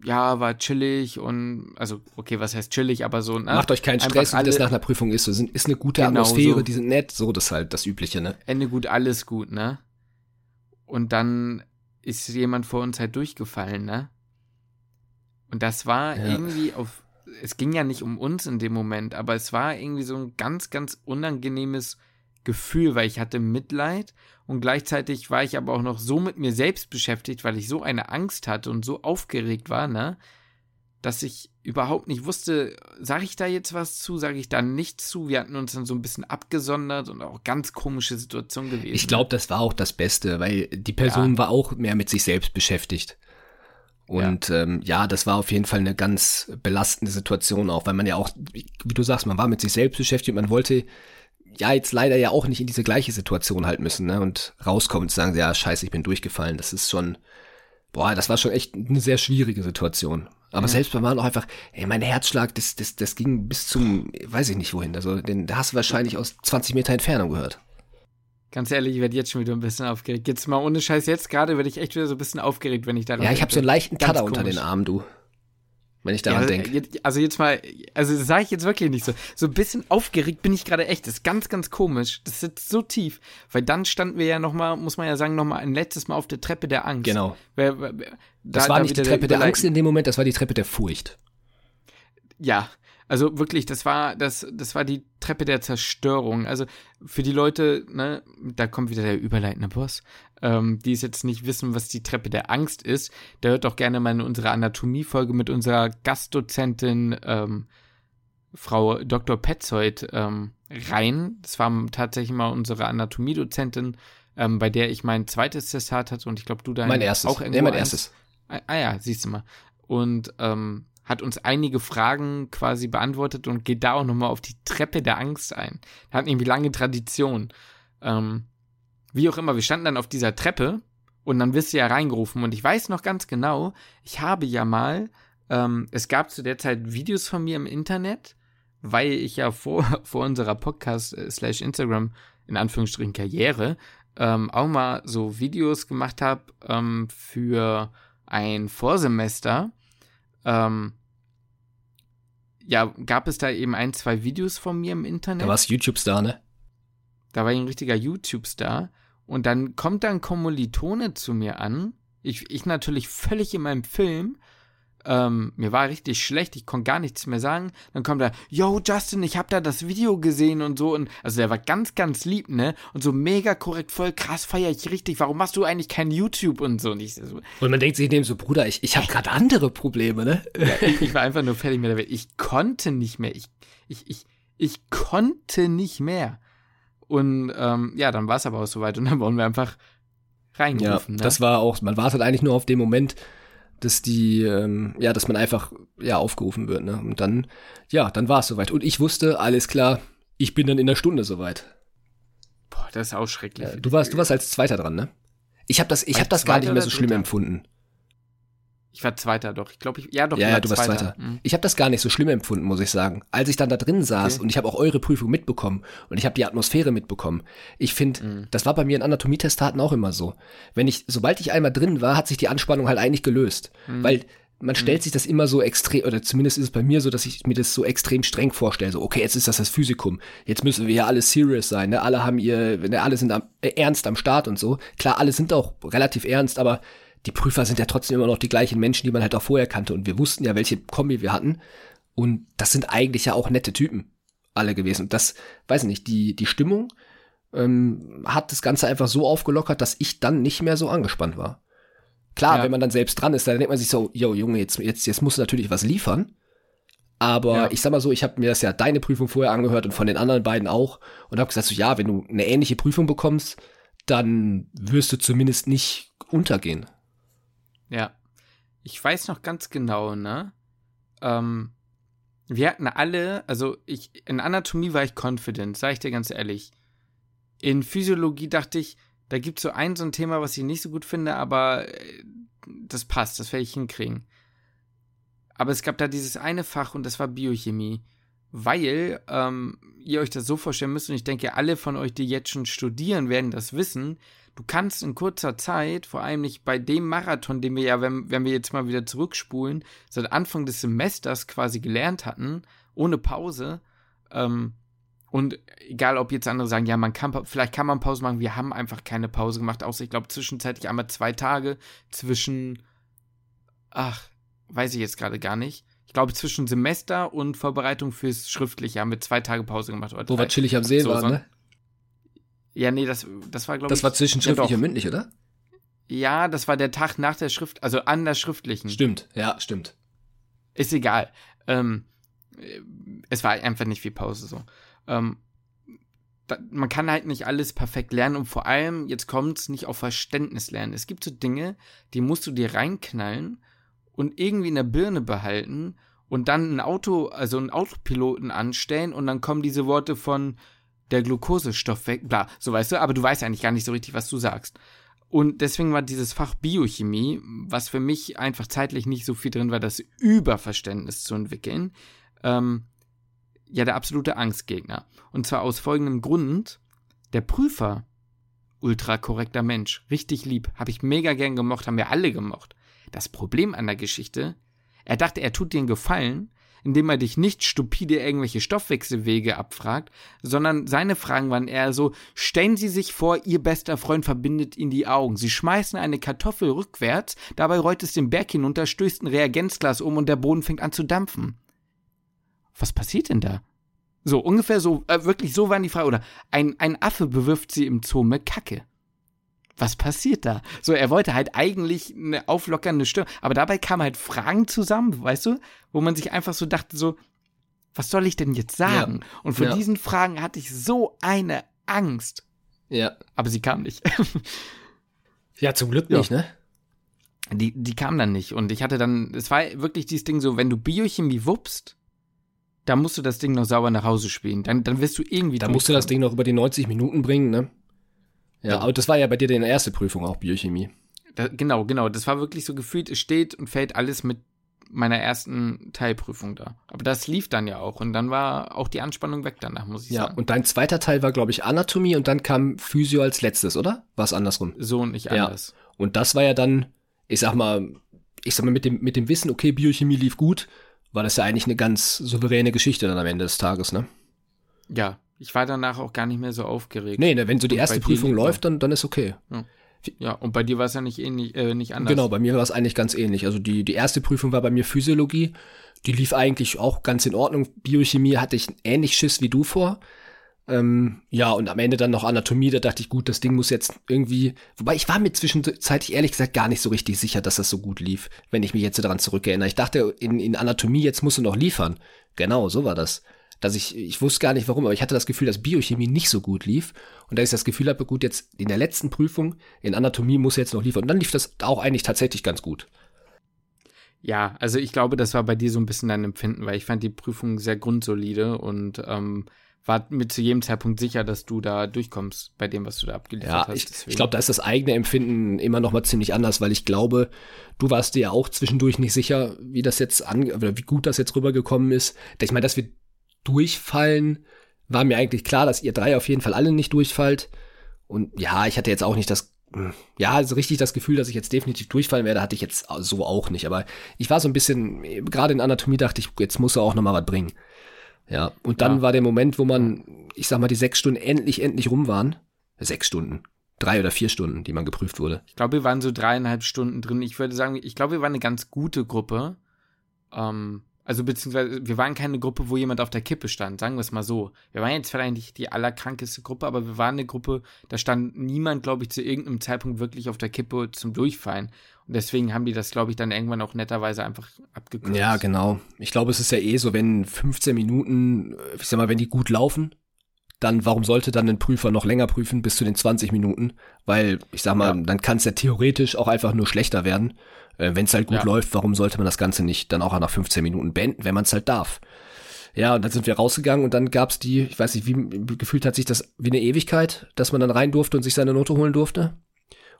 ja, war chillig und, also, okay, was heißt chillig, aber so, ne? Macht euch keinen Stress, wie das nach einer Prüfung ist, so, sind, ist eine gute genau Atmosphäre, so. die sind nett, so, das ist halt das Übliche, ne? Ende gut, alles gut, ne? Und dann ist jemand vor uns halt durchgefallen, ne? Und das war ja. irgendwie auf es ging ja nicht um uns in dem Moment, aber es war irgendwie so ein ganz, ganz unangenehmes Gefühl, weil ich hatte Mitleid und gleichzeitig war ich aber auch noch so mit mir selbst beschäftigt, weil ich so eine Angst hatte und so aufgeregt war, ne, dass ich überhaupt nicht wusste, sage ich da jetzt was zu, sage ich da nichts zu. Wir hatten uns dann so ein bisschen abgesondert und auch ganz komische Situation gewesen. Ich glaube, das war auch das Beste, weil die Person ja. war auch mehr mit sich selbst beschäftigt. Und ja. Ähm, ja, das war auf jeden Fall eine ganz belastende Situation auch, weil man ja auch, wie du sagst, man war mit sich selbst beschäftigt, man wollte ja jetzt leider ja auch nicht in diese gleiche Situation halt müssen, ne? Und rauskommen und sagen, ja, scheiße, ich bin durchgefallen. Das ist schon, boah, das war schon echt eine sehr schwierige Situation. Aber ja. selbst beim Mal auch einfach, ey, mein Herzschlag, das, das, das ging bis zum, weiß ich nicht wohin. Also, den, da hast du wahrscheinlich aus 20 Meter Entfernung gehört. Ganz ehrlich, ich werde jetzt schon wieder ein bisschen aufgeregt. Jetzt mal ohne Scheiß, jetzt gerade werde ich echt wieder so ein bisschen aufgeregt, wenn ich da Ja, ich habe so einen leichten Tada unter den Armen, du. Wenn ich daran ja, denke. Also jetzt mal, also das sage ich jetzt wirklich nicht so. So ein bisschen aufgeregt bin ich gerade echt. Das ist ganz, ganz komisch. Das sitzt so tief. Weil dann standen wir ja nochmal, muss man ja sagen, nochmal ein letztes Mal auf der Treppe der Angst. Genau. Da, das war nicht die Treppe der, der Angst in dem Moment, das war die Treppe der Furcht. Ja, also wirklich, das war, das, das war die Treppe der Zerstörung. Also für die Leute, ne, da kommt wieder der überleitende Boss, ähm, die es jetzt nicht wissen, was die Treppe der Angst ist, der hört doch gerne mal in unsere Anatomiefolge mit unserer Gastdozentin ähm, Frau Dr. Petzold ähm, rein. Das war tatsächlich mal unsere Anatomiedozentin, ähm, bei der ich mein zweites Testat hatte und ich glaube, du da mein erstes. auch irgendwo nee, mein erstes. Ah, ah ja, siehst du mal. Und ähm, hat uns einige Fragen quasi beantwortet und geht da auch nochmal auf die Treppe der Angst ein. Hat irgendwie lange Tradition. Ähm, wie auch immer, wir standen dann auf dieser Treppe und dann wirst du ja reingerufen. Und ich weiß noch ganz genau, ich habe ja mal, ähm, es gab zu der Zeit Videos von mir im Internet, weil ich ja vor, vor unserer Podcast äh, in Anführungsstrichen Karriere ähm, auch mal so Videos gemacht habe ähm, für ein Vorsemester. Ähm, ja, gab es da eben ein, zwei Videos von mir im Internet. Da war es YouTube-Star, ne? Da war ich ein richtiger YouTube-Star. Und dann kommt da ein Kommilitone zu mir an. Ich, ich natürlich völlig in meinem Film ähm, mir war richtig schlecht, ich konnte gar nichts mehr sagen. Dann kommt er, yo, Justin, ich hab da das Video gesehen und so. Und also der war ganz, ganz lieb, ne? Und so mega korrekt, voll krass, feier ich richtig. Warum machst du eigentlich kein YouTube und so? Und, ich, so, und man denkt sich dem so, Bruder, ich, ich habe gerade andere Probleme, ne? Ja, ich, ich, war einfach nur fertig mit der Welt. Ich konnte nicht mehr. Ich, ich, ich, ich konnte nicht mehr. Und ähm, ja, dann war es aber auch soweit und dann wurden wir einfach reingerufen. Ja, ne? das war auch, man wartet eigentlich nur auf den Moment, dass die, ähm, ja, dass man einfach, ja, aufgerufen wird, ne? Und dann, ja, dann war es soweit. Und ich wusste, alles klar, ich bin dann in der Stunde soweit. Boah, das ist auch schrecklich. Ja, du warst, du warst als Zweiter dran, ne? Ich habe das, ich habe das gar nicht mehr so schlimm empfunden. Ich war Zweiter, doch. Ich glaube, ich, ja, doch. Ja, ja du warst Zweiter. Mhm. Ich habe das gar nicht so schlimm empfunden, muss ich sagen. Als ich dann da drin saß okay. und ich habe auch eure Prüfung mitbekommen und ich habe die Atmosphäre mitbekommen. Ich finde, mhm. das war bei mir in Anatomie-Testaten auch immer so. Wenn ich, sobald ich einmal drin war, hat sich die Anspannung halt eigentlich gelöst. Mhm. Weil man stellt mhm. sich das immer so extrem, oder zumindest ist es bei mir so, dass ich mir das so extrem streng vorstelle. So, okay, jetzt ist das das Physikum. Jetzt müssen wir ja alle serious sein. Ne? Alle haben ihr, ne, alle sind am, äh, ernst am Start und so. Klar, alle sind auch relativ ernst, aber die Prüfer sind ja trotzdem immer noch die gleichen Menschen, die man halt auch vorher kannte. Und wir wussten ja, welche Kombi wir hatten. Und das sind eigentlich ja auch nette Typen alle gewesen. Und das, weiß ich nicht, die, die Stimmung ähm, hat das Ganze einfach so aufgelockert, dass ich dann nicht mehr so angespannt war. Klar, ja. wenn man dann selbst dran ist, dann denkt man sich so, yo, Junge, jetzt, jetzt, jetzt musst du natürlich was liefern. Aber ja. ich sag mal so, ich habe mir das ja deine Prüfung vorher angehört und von den anderen beiden auch und habe gesagt so, ja, wenn du eine ähnliche Prüfung bekommst, dann wirst du zumindest nicht untergehen. Ja. Ich weiß noch ganz genau, ne? Ähm, wir hatten alle, also ich, in Anatomie war ich confident, sag ich dir ganz ehrlich. In Physiologie dachte ich, da gibt es so ein, so ein Thema, was ich nicht so gut finde, aber äh, das passt, das werde ich hinkriegen. Aber es gab da dieses eine Fach und das war Biochemie. Weil ähm, ihr euch das so vorstellen müsst, und ich denke, alle von euch, die jetzt schon studieren, werden das wissen, du kannst in kurzer Zeit, vor allem nicht bei dem Marathon, den wir ja, wenn, wenn wir jetzt mal wieder zurückspulen, seit Anfang des Semesters quasi gelernt hatten, ohne Pause, ähm, und egal, ob jetzt andere sagen, ja, man kann, vielleicht kann man Pause machen, wir haben einfach keine Pause gemacht, außer ich glaube zwischenzeitlich einmal zwei Tage zwischen, ach, weiß ich jetzt gerade gar nicht. Ich glaube, zwischen Semester und Vorbereitung fürs Schriftliche haben wir zwei Tage Pause gemacht. Wo wir chillig am Sehen so, waren, ne? Ja, nee, das, das war, glaube ich. Das war zwischen schriftlich und mündlich, oder? Ja, das war der Tag nach der Schrift, also an der schriftlichen. Stimmt, ja, stimmt. Ist egal. Ähm, es war einfach nicht viel Pause so. Ähm, da, man kann halt nicht alles perfekt lernen und vor allem, jetzt kommt es nicht auf Verständnis lernen. Es gibt so Dinge, die musst du dir reinknallen und irgendwie in der Birne behalten und dann ein Auto, also einen Autopiloten anstellen und dann kommen diese Worte von, der Glukosestoff weg, bla, so weißt du, aber du weißt eigentlich gar nicht so richtig, was du sagst. Und deswegen war dieses Fach Biochemie, was für mich einfach zeitlich nicht so viel drin war, das Überverständnis zu entwickeln, ähm, ja, der absolute Angstgegner. Und zwar aus folgendem Grund, der Prüfer, ultra korrekter Mensch, richtig lieb, habe ich mega gern gemocht, haben wir alle gemocht. Das Problem an der Geschichte, er dachte, er tut dir einen Gefallen, indem er dich nicht stupide irgendwelche Stoffwechselwege abfragt, sondern seine Fragen waren eher so, stellen Sie sich vor, Ihr bester Freund verbindet Ihnen die Augen. Sie schmeißen eine Kartoffel rückwärts, dabei rollt es den Berg hinunter, stößt ein Reagenzglas um und der Boden fängt an zu dampfen. Was passiert denn da? So, ungefähr so, äh, wirklich so waren die Fragen. Oder ein, ein Affe bewirft sie im Zoo mit Kacke was passiert da? So, er wollte halt eigentlich eine auflockernde Stimme, aber dabei kamen halt Fragen zusammen, weißt du, wo man sich einfach so dachte, so, was soll ich denn jetzt sagen? Ja. Und vor ja. diesen Fragen hatte ich so eine Angst. Ja. Aber sie kam nicht. ja, zum Glück nicht, ja. ne? Die, die kam dann nicht. Und ich hatte dann, es war wirklich dieses Ding so, wenn du Biochemie wuppst, da musst du das Ding noch sauber nach Hause spielen. Dann, dann wirst du irgendwie. Da musst du das Ding noch über die 90 Minuten bringen, ne? Ja, aber das war ja bei dir deine erste Prüfung auch, Biochemie. Da, genau, genau. Das war wirklich so gefühlt, es steht und fällt alles mit meiner ersten Teilprüfung da. Aber das lief dann ja auch und dann war auch die Anspannung weg danach, muss ich ja, sagen. und dein zweiter Teil war, glaube ich, Anatomie und dann kam Physio als letztes, oder? War es andersrum? So und nicht Ja. anders. Und das war ja dann, ich sag mal, ich sag mal, mit dem, mit dem Wissen, okay, Biochemie lief gut, war das ja eigentlich eine ganz souveräne Geschichte dann am Ende des Tages, ne? Ja, ich war danach auch gar nicht mehr so aufgeregt. Nee, ne, wenn so die Und erste Prüfung läuft, dann, dann ist okay. Ja, und bei dir war es ja nicht ähnlich, äh, nicht anders. Genau, bei mir war es eigentlich ganz ähnlich. Also die, die erste Prüfung war bei mir Physiologie. Die lief eigentlich auch ganz in Ordnung. Biochemie hatte ich ähnlich Schiss wie du vor. Ähm, ja, und am Ende dann noch Anatomie, da dachte ich, gut, das Ding muss jetzt irgendwie. Wobei ich war mir zwischenzeitlich ehrlich gesagt gar nicht so richtig sicher, dass das so gut lief, wenn ich mich jetzt daran zurückerinnere. Ich dachte, in, in Anatomie jetzt musst du noch liefern. Genau, so war das. Dass ich, ich wusste gar nicht warum, aber ich hatte das Gefühl, dass Biochemie nicht so gut lief. Und da ich das Gefühl habe, gut, jetzt in der letzten Prüfung in Anatomie muss er jetzt noch liefern. Und dann lief das auch eigentlich tatsächlich ganz gut. Ja, also ich glaube, das war bei dir so ein bisschen dein Empfinden, weil ich fand die Prüfung sehr grundsolide und ähm, war mir zu jedem Zeitpunkt sicher, dass du da durchkommst bei dem, was du da abgeliefert Ja, hast. ich, Deswegen- ich glaube, da ist das eigene Empfinden immer noch mal ziemlich anders, weil ich glaube, du warst dir ja auch zwischendurch nicht sicher, wie das jetzt an, oder wie gut das jetzt rübergekommen ist. Ich meine, dass wir durchfallen, war mir eigentlich klar, dass ihr drei auf jeden Fall alle nicht durchfallt. Und ja, ich hatte jetzt auch nicht das, ja, also richtig das Gefühl, dass ich jetzt definitiv durchfallen werde, hatte ich jetzt so auch nicht. Aber ich war so ein bisschen, gerade in Anatomie dachte ich, jetzt muss er auch noch mal was bringen. Ja, und dann Ja. war der Moment, wo man, ich sag mal, die sechs Stunden endlich, endlich rum waren. Sechs Stunden. Drei oder vier Stunden, die man geprüft wurde. Ich glaube, wir waren so dreieinhalb Stunden drin. Ich würde sagen, ich glaube, wir waren eine ganz gute Gruppe. Ähm, also beziehungsweise wir waren keine Gruppe, wo jemand auf der Kippe stand, sagen wir es mal so. Wir waren jetzt vielleicht nicht die allerkrankeste Gruppe, aber wir waren eine Gruppe, da stand niemand, glaube ich, zu irgendeinem Zeitpunkt wirklich auf der Kippe zum Durchfallen. Und deswegen haben die das, glaube ich, dann irgendwann auch netterweise einfach abgekürzt. Ja, genau. Ich glaube, es ist ja eh so, wenn 15 Minuten, äh, ich sag mal, wenn die gut laufen, dann warum sollte dann ein Prüfer noch länger prüfen bis zu den 20 Minuten? Weil, ich sag mal, Ja. dann kann es ja theoretisch auch einfach nur schlechter werden. Äh, wenn es halt gut Ja. läuft, warum sollte man das Ganze nicht dann auch nach 15 Minuten beenden, wenn man es halt darf? Ja, und dann sind wir rausgegangen und dann gab's die, ich weiß nicht, wie gefühlt hat sich das wie eine Ewigkeit, dass man dann rein durfte und sich seine Note holen durfte.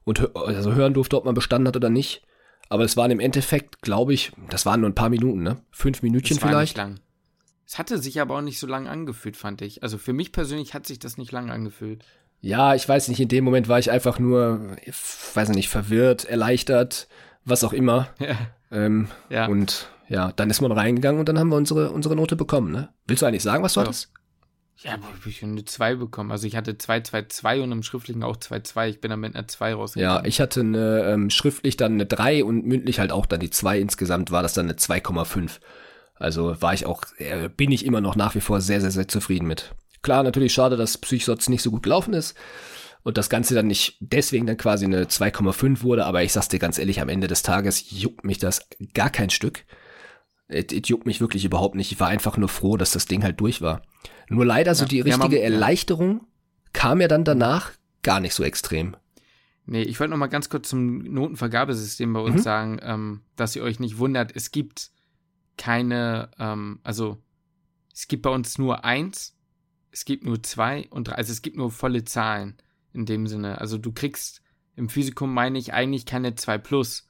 Und hö- also hören durfte, ob man bestanden hat oder nicht. Aber es waren im Endeffekt, glaube ich, das waren nur ein paar Minuten, ne? Fünf Minütchen Das war vielleicht. nicht lang. Es hatte sich aber auch nicht so lang angefühlt, fand ich. Also für mich persönlich hat sich das nicht lang angefühlt. Ja, ich weiß nicht, in dem Moment war ich einfach nur, ich weiß nicht, verwirrt, erleichtert, was auch immer. Ja. Ähm, Ja. Und ja, dann ist man reingegangen und dann haben wir unsere, unsere Note bekommen, ne? Willst du eigentlich sagen, was du Ja. hattest? Ja, aber ich eine 2 bekommen. Also ich hatte 2, 2, 2 und im Schriftlichen auch 2, 2. Ich bin dann mit einer 2 rausgegangen. Ja, ich hatte eine, ähm, schriftlich dann eine 3 und mündlich halt auch dann die 2. Insgesamt war das dann eine 2,5. Also war ich auch, äh, bin ich immer noch nach wie vor sehr, sehr, sehr zufrieden mit. Klar, natürlich schade, dass Psychsotz nicht so gut gelaufen ist und das Ganze dann nicht deswegen dann quasi eine 2,5 wurde, aber ich sag's dir ganz ehrlich, am Ende des Tages juckt mich das gar kein Stück. Es juckt mich wirklich überhaupt nicht. Ich war einfach nur froh, dass das Ding halt durch war. Nur leider so Ja, die ja, man- richtige ja. Erleichterung kam ja dann danach gar nicht so extrem. Nee, ich wollte noch mal ganz kurz zum Notenvergabesystem bei uns Mhm. sagen, ähm, dass ihr euch nicht wundert, es gibt keine, ähm, also es gibt bei uns nur eins, es gibt nur zwei und drei, also es gibt nur volle Zahlen in dem Sinne. Also du kriegst im Physikum meine ich eigentlich keine 2 plus,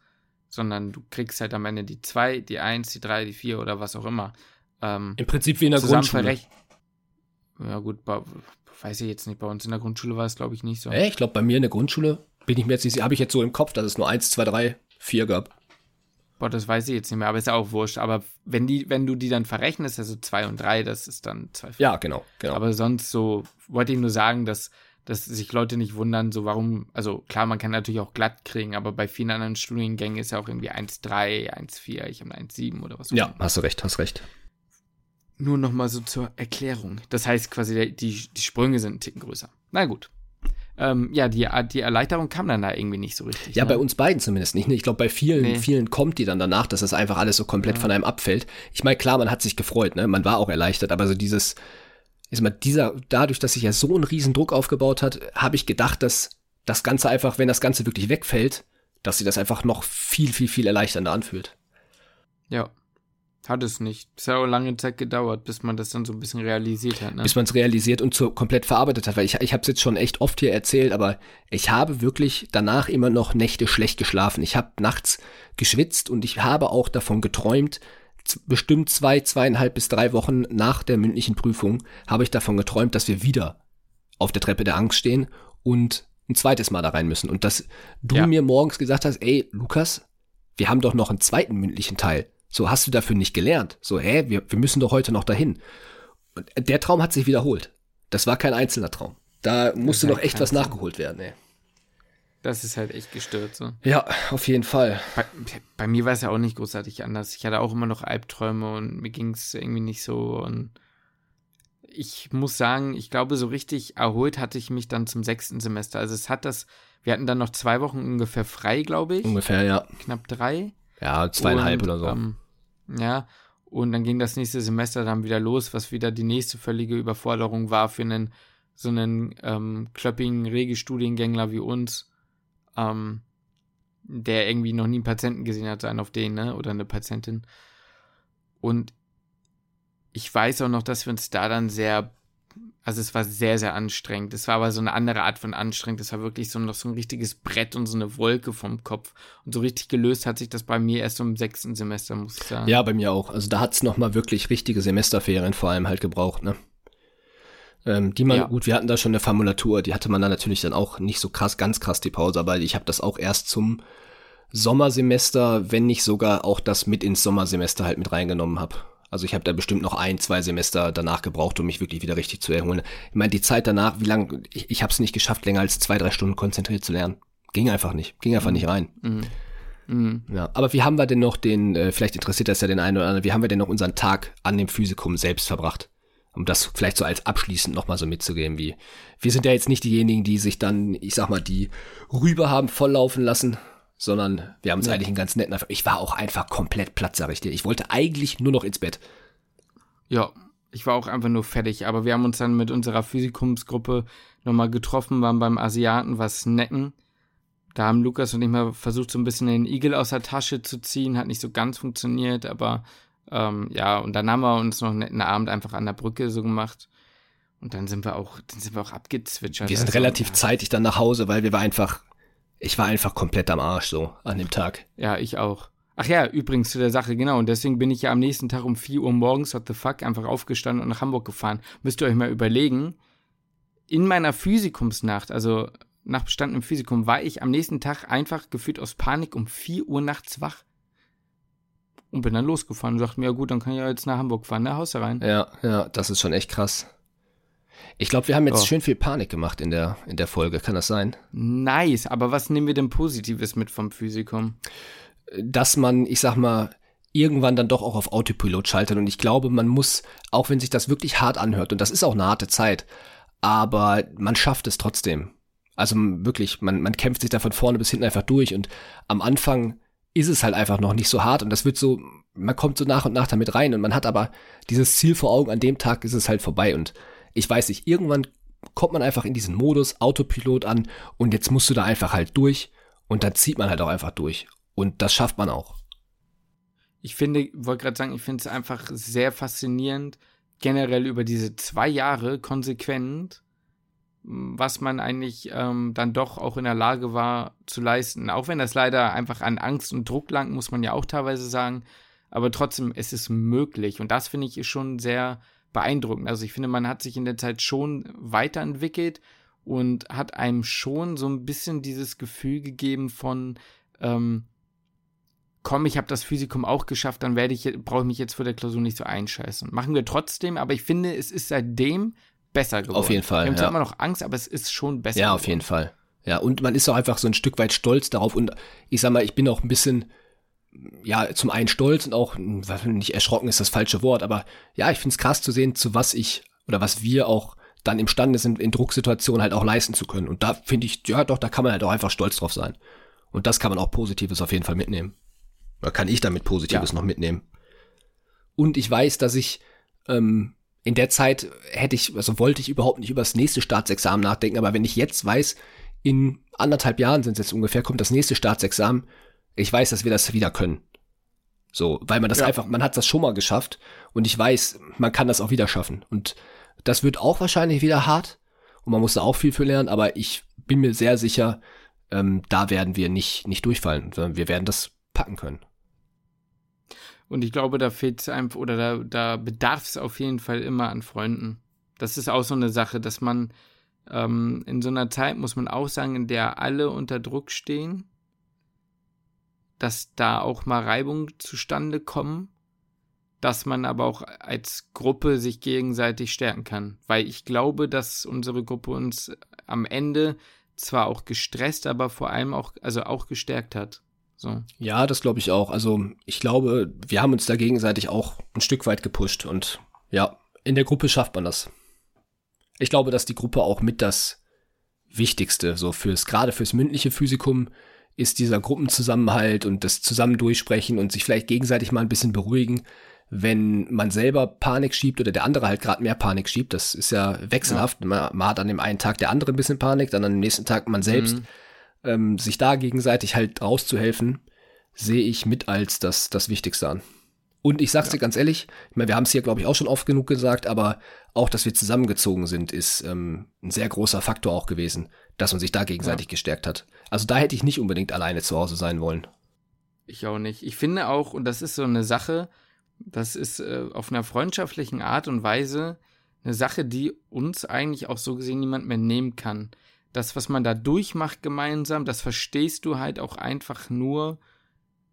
sondern du kriegst halt am Ende die 2, die 1, die 3, die 4 oder was auch immer. Ähm, Im Prinzip wie in der Grundschule. Ja gut, bei, weiß ich jetzt nicht, bei uns in der Grundschule war es glaube ich nicht so. Ey, ich glaube, bei mir in der Grundschule bin ich mir jetzt nicht, habe ich jetzt so im Kopf, dass es nur eins, zwei, drei, vier gab. Boah, das weiß ich jetzt nicht mehr, aber ist ja auch wurscht. Aber wenn die, wenn du die dann verrechnest, also zwei und drei, das ist dann zwei. Ja, genau, genau. Aber sonst so, wollte ich nur sagen, dass, dass sich Leute nicht wundern, so warum, also klar, man kann natürlich auch glatt kriegen, aber bei vielen anderen Studiengängen ist ja auch irgendwie 1,3, 1,4, ich habe eine 1,7 oder was. ja, hast du recht, hast recht. Nur nochmal so zur Erklärung. Das heißt quasi, der- die, die Sprünge sind einen Ticken größer. Na gut. Ähm, ja, die, die Erleichterung kam dann da irgendwie nicht so richtig. Ja, ne? bei uns beiden zumindest nicht. ne? Ich glaube, bei vielen, Nee. vielen kommt die dann danach, dass das einfach alles so komplett Ja. von einem abfällt. Ich meine, klar, man hat sich gefreut, ne? Man war auch erleichtert, aber so dieses, ist mal dieser, dadurch, dass sich ja so ein riesen Druck aufgebaut hat, habe ich gedacht, dass das Ganze einfach, wenn das Ganze wirklich wegfällt, dass sie das einfach noch viel, viel, viel erleichternder anfühlt. Ja. Hat es nicht. Es hat auch lange Zeit gedauert, bis man das dann so ein bisschen realisiert hat. Ne? Bis man es realisiert und so komplett verarbeitet hat. Weil ich, ich habe es jetzt schon echt oft hier erzählt, aber ich habe wirklich danach immer noch Nächte schlecht geschlafen. Ich habe nachts geschwitzt und ich habe auch davon geträumt, bestimmt zwei, zweieinhalb bis drei Wochen nach der mündlichen Prüfung habe ich davon geträumt, dass wir wieder auf der Treppe der Angst stehen und ein zweites Mal da rein müssen. Und dass du ja. mir morgens gesagt hast, ey, Lukas, wir haben doch noch einen zweiten mündlichen Teil. So hast du dafür nicht gelernt. So, hä, wir, wir müssen doch heute noch dahin. Und der Traum hat sich wiederholt. Das war kein einzelner Traum. Da musste noch echt was nachgeholt werden, ey. Das ist halt echt gestört so. Ja, auf jeden Fall. Bei, bei mir war es ja auch nicht großartig anders. Ich hatte auch immer noch Albträume und mir ging es irgendwie nicht so. Und ich muss sagen, ich glaube, so richtig erholt hatte ich mich dann zum sechsten Semester. Also es hat das, wir hatten dann noch zwei Wochen ungefähr frei, glaube ich. Ungefähr, ja. Knapp drei. Ja, zweieinhalb und, oder so. Ähm, ja, und dann ging das nächste Semester dann wieder los, was wieder die nächste völlige Überforderung war für einen so einen ähm, klöppigen Regelstudiengängler wie uns, ähm, der irgendwie noch nie einen Patienten gesehen hat, sein auf den, ne? Oder eine Patientin. Und ich weiß auch noch, dass wir uns da dann sehr also es war sehr, sehr anstrengend. Es war aber so eine andere Art von anstrengend. Es war wirklich so noch so ein richtiges Brett und so eine Wolke vom Kopf. Und so richtig gelöst hat sich das bei mir erst im sechsten Semester, muss ich sagen. Ja, bei mir auch. Also da hat es nochmal wirklich richtige Semesterferien vor allem halt gebraucht, ne? Ähm, die man, ja. gut, wir hatten da schon eine Formulatur, die hatte man dann natürlich dann auch nicht so krass, ganz krass die Pause, aber ich habe das auch erst zum Sommersemester, wenn nicht sogar auch das mit ins Sommersemester halt mit reingenommen habe. Also ich habe da bestimmt noch ein, zwei Semester danach gebraucht, um mich wirklich wieder richtig zu erholen. Ich meine, die Zeit danach, wie lange, ich, ich habe es nicht geschafft, länger als zwei, drei Stunden konzentriert zu lernen. Ging einfach nicht, ging einfach mhm. nicht rein. Mhm. Mhm. Ja, aber wie haben wir denn noch den, äh, vielleicht interessiert das ja den einen oder anderen, wie haben wir denn noch unseren Tag an dem Physikum selbst verbracht? Um das vielleicht so als abschließend nochmal so mitzugeben, wie, wir sind ja jetzt nicht diejenigen, die sich dann, ich sag mal, die rüber haben volllaufen lassen, sondern wir haben uns ja. eigentlich einen ganz netten. Ich war auch einfach komplett platt, sag ich dir. Ich wollte eigentlich nur noch ins Bett. Ja, ich war auch einfach nur fertig. Aber wir haben uns dann mit unserer Physikumsgruppe nochmal getroffen, waren beim Asiaten was snacken. Da haben Lukas und ich mal versucht, so ein bisschen den Igel aus der Tasche zu ziehen. Hat nicht so ganz funktioniert, aber ähm, ja, und dann haben wir uns noch einen netten Abend einfach an der Brücke so gemacht. Und dann sind wir auch, dann sind wir auch abgezwitschert. Wir sind also, relativ ja. zeitig dann nach Hause, weil wir war einfach ich war einfach komplett am Arsch so an dem Tag. Ja, ich auch. Ach ja, übrigens zu der Sache, genau. Und deswegen bin ich ja am nächsten Tag um 4 Uhr morgens, what the fuck, einfach aufgestanden und nach Hamburg gefahren. Müsst ihr euch mal überlegen, in meiner Physikumsnacht, also nach bestandenem Physikum, war ich am nächsten Tag einfach gefühlt aus Panik um 4 Uhr nachts wach. Und bin dann losgefahren und dachte mir, ja gut, dann kann ich ja jetzt nach Hamburg fahren, nach Hause rein. Ja, ja, das ist schon echt krass. Ich glaube, wir haben jetzt oh. schön viel Panik gemacht in der, in der Folge. Kann das sein? Nice. Aber was nehmen wir denn Positives mit vom Physikum? Dass man, ich sag mal, irgendwann dann doch auch auf Autopilot schaltet. Und ich glaube, man muss, auch wenn sich das wirklich hart anhört, und das ist auch eine harte Zeit, aber man schafft es trotzdem. Also wirklich, man, man kämpft sich da von vorne bis hinten einfach durch. Und am Anfang ist es halt einfach noch nicht so hart. Und das wird so, man kommt so nach und nach damit rein. Und man hat aber dieses Ziel vor Augen, an dem Tag ist es halt vorbei. Und ich weiß nicht, irgendwann kommt man einfach in diesen Modus Autopilot an und jetzt musst du da einfach halt durch und dann zieht man halt auch einfach durch. Und das schafft man auch. Ich finde, wollte gerade sagen, ich finde es einfach sehr faszinierend, generell über diese zwei Jahre konsequent, was man eigentlich ähm, dann doch auch in der Lage war zu leisten. Auch wenn das leider einfach an Angst und Druck langt, muss man ja auch teilweise sagen. Aber trotzdem, es ist möglich. Und das finde ich schon sehr beeindruckend. Also ich finde, man hat sich in der Zeit schon weiterentwickelt und hat einem schon so ein bisschen dieses Gefühl gegeben von, ähm, komm, ich habe das Physikum auch geschafft, dann werde ich, brauche ich mich jetzt vor der Klausur nicht so einscheißen. Machen wir trotzdem, aber ich finde, es ist seitdem besser geworden. Auf jeden Fall. Wir haben ja. immer noch Angst, aber es ist schon besser. Ja, geworden. auf jeden Fall. Ja, und man ist auch einfach so ein Stück weit stolz darauf und ich sag mal, ich bin auch ein bisschen ja, zum einen stolz und auch nicht erschrocken ist das falsche Wort, aber ja, ich finde es krass zu sehen, zu was ich oder was wir auch dann imstande sind, in Drucksituationen halt auch leisten zu können. Und da finde ich, ja doch, da kann man halt auch einfach stolz drauf sein. Und das kann man auch Positives auf jeden Fall mitnehmen. Oder kann ich damit Positives ja. noch mitnehmen. Und ich weiß, dass ich ähm, in der Zeit hätte ich, also wollte ich überhaupt nicht über das nächste Staatsexamen nachdenken, aber wenn ich jetzt weiß, in anderthalb Jahren sind es jetzt ungefähr, kommt das nächste Staatsexamen, ich weiß, dass wir das wieder können. So, weil man das ja. einfach, man hat das schon mal geschafft und ich weiß, man kann das auch wieder schaffen. Und das wird auch wahrscheinlich wieder hart und man muss da auch viel für lernen, aber ich bin mir sehr sicher, ähm, da werden wir nicht, nicht durchfallen, sondern wir werden das packen können. Und ich glaube, da fehlt es einfach, oder da, da bedarf es auf jeden Fall immer an Freunden. Das ist auch so eine Sache, dass man ähm, in so einer Zeit, muss man auch sagen, in der alle unter Druck stehen, dass da auch mal Reibungen zustande kommen, dass man aber auch als Gruppe sich gegenseitig stärken kann. Weil ich glaube, dass unsere Gruppe uns am Ende zwar auch gestresst, aber vor allem auch, also auch gestärkt hat. So. Ja, das glaube ich auch. Also ich glaube, wir haben uns da gegenseitig auch ein Stück weit gepusht und ja, in der Gruppe schafft man das. Ich glaube, dass die Gruppe auch mit das Wichtigste, so fürs, gerade fürs mündliche Physikum, ist dieser Gruppenzusammenhalt und das Zusammen durchsprechen und sich vielleicht gegenseitig mal ein bisschen beruhigen, wenn man selber Panik schiebt oder der andere halt gerade mehr Panik schiebt. Das ist ja wechselhaft. Ja. Man, man, hat an dem einen Tag der andere ein bisschen Panik, dann an dem nächsten Tag man selbst. Mhm ähm, sich da gegenseitig halt rauszuhelfen, sehe ich mit als das, das Wichtigste an. Und ich sag's ja. dir ganz ehrlich, ich meine, wir haben es hier, glaube ich, auch schon oft genug gesagt, aber auch, dass wir zusammengezogen sind, ist ähm, ein sehr großer Faktor auch gewesen, dass man sich da gegenseitig ja. gestärkt hat. Also da hätte ich nicht unbedingt alleine zu Hause sein wollen. Ich auch nicht. Ich finde auch, und das ist so eine Sache, das ist äh, auf einer freundschaftlichen Art und Weise eine Sache, die uns eigentlich auch so gesehen niemand mehr nehmen kann das, was man da durchmacht gemeinsam, das verstehst du halt auch einfach nur,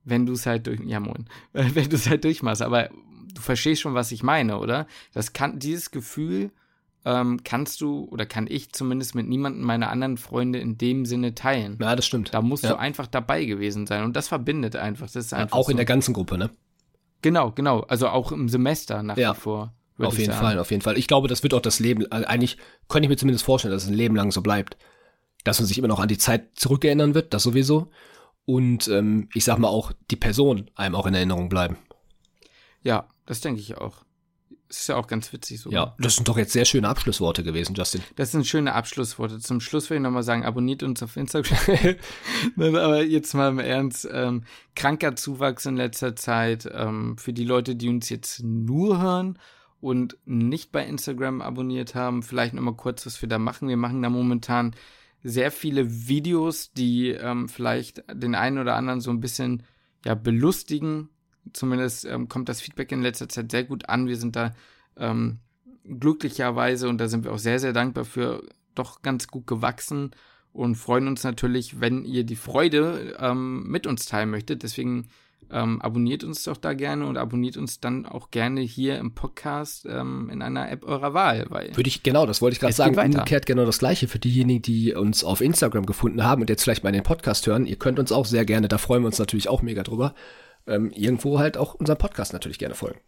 wenn du es halt durch, ja moin, wenn du es halt durchmachst. Aber du verstehst schon, was ich meine, oder? Das kann, dieses Gefühl ähm, kannst du oder kann ich zumindest mit niemandem meiner anderen Freunde in dem Sinne teilen. Ja, das stimmt. Da musst ja. du einfach dabei gewesen sein und das verbindet einfach. Das ist einfach auch so. in der ganzen Gruppe, ne? Genau, genau. Also auch im Semester nach ja. wie vor. Auf jeden sagen. Fall, auf jeden Fall. Ich glaube, das wird auch das Leben, also eigentlich könnte ich mir zumindest vorstellen, dass es ein Leben lang so bleibt. Dass man sich immer noch an die Zeit zurückerinnern wird, das sowieso. Und ähm, ich sag mal auch, die Person einem auch in Erinnerung bleiben. Ja, das denke ich auch. Das ist ja auch ganz witzig so. Ja, das sind doch jetzt sehr schöne Abschlussworte gewesen, Justin. Das sind schöne Abschlussworte. Zum Schluss will ich nochmal sagen, abonniert uns auf Instagram. Aber jetzt mal im Ernst. Ähm, kranker Zuwachs in letzter Zeit. Ähm, für die Leute, die uns jetzt nur hören und nicht bei Instagram abonniert haben, vielleicht nochmal kurz, was wir da machen. Wir machen da momentan sehr viele Videos, die ähm, vielleicht den einen oder anderen so ein bisschen ja belustigen. Zumindest ähm, kommt das Feedback in letzter Zeit sehr gut an. Wir sind da ähm, glücklicherweise und da sind wir auch sehr, sehr dankbar für doch ganz gut gewachsen und freuen uns natürlich, wenn ihr die Freude ähm, mit uns teilen möchtet. Deswegen ähm, abonniert uns doch da gerne und abonniert uns dann auch gerne hier im Podcast ähm, in einer App eurer Wahl. Weil Würde ich, genau, das wollte ich gerade sagen. Umgekehrt genau das Gleiche für diejenigen, die uns auf Instagram gefunden haben und jetzt vielleicht mal den Podcast hören. Ihr könnt uns auch sehr gerne, da freuen wir uns natürlich auch mega drüber, ähm, irgendwo halt auch unseren Podcast natürlich gerne folgen.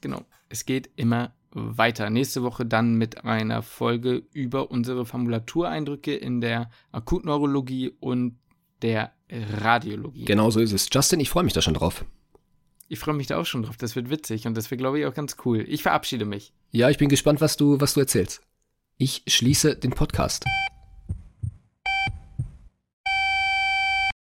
Genau. Es geht immer weiter. Nächste Woche dann mit einer Folge über unsere Formulatureindrücke in der Akutneurologie und der Radiologie. Genau so ist es. Justin, ich freue mich da schon drauf. Ich freue mich da auch schon drauf. Das wird witzig und das wird, glaube ich, auch ganz cool. Ich verabschiede mich. Ja, ich bin gespannt, was du, was du erzählst. Ich schließe den Podcast.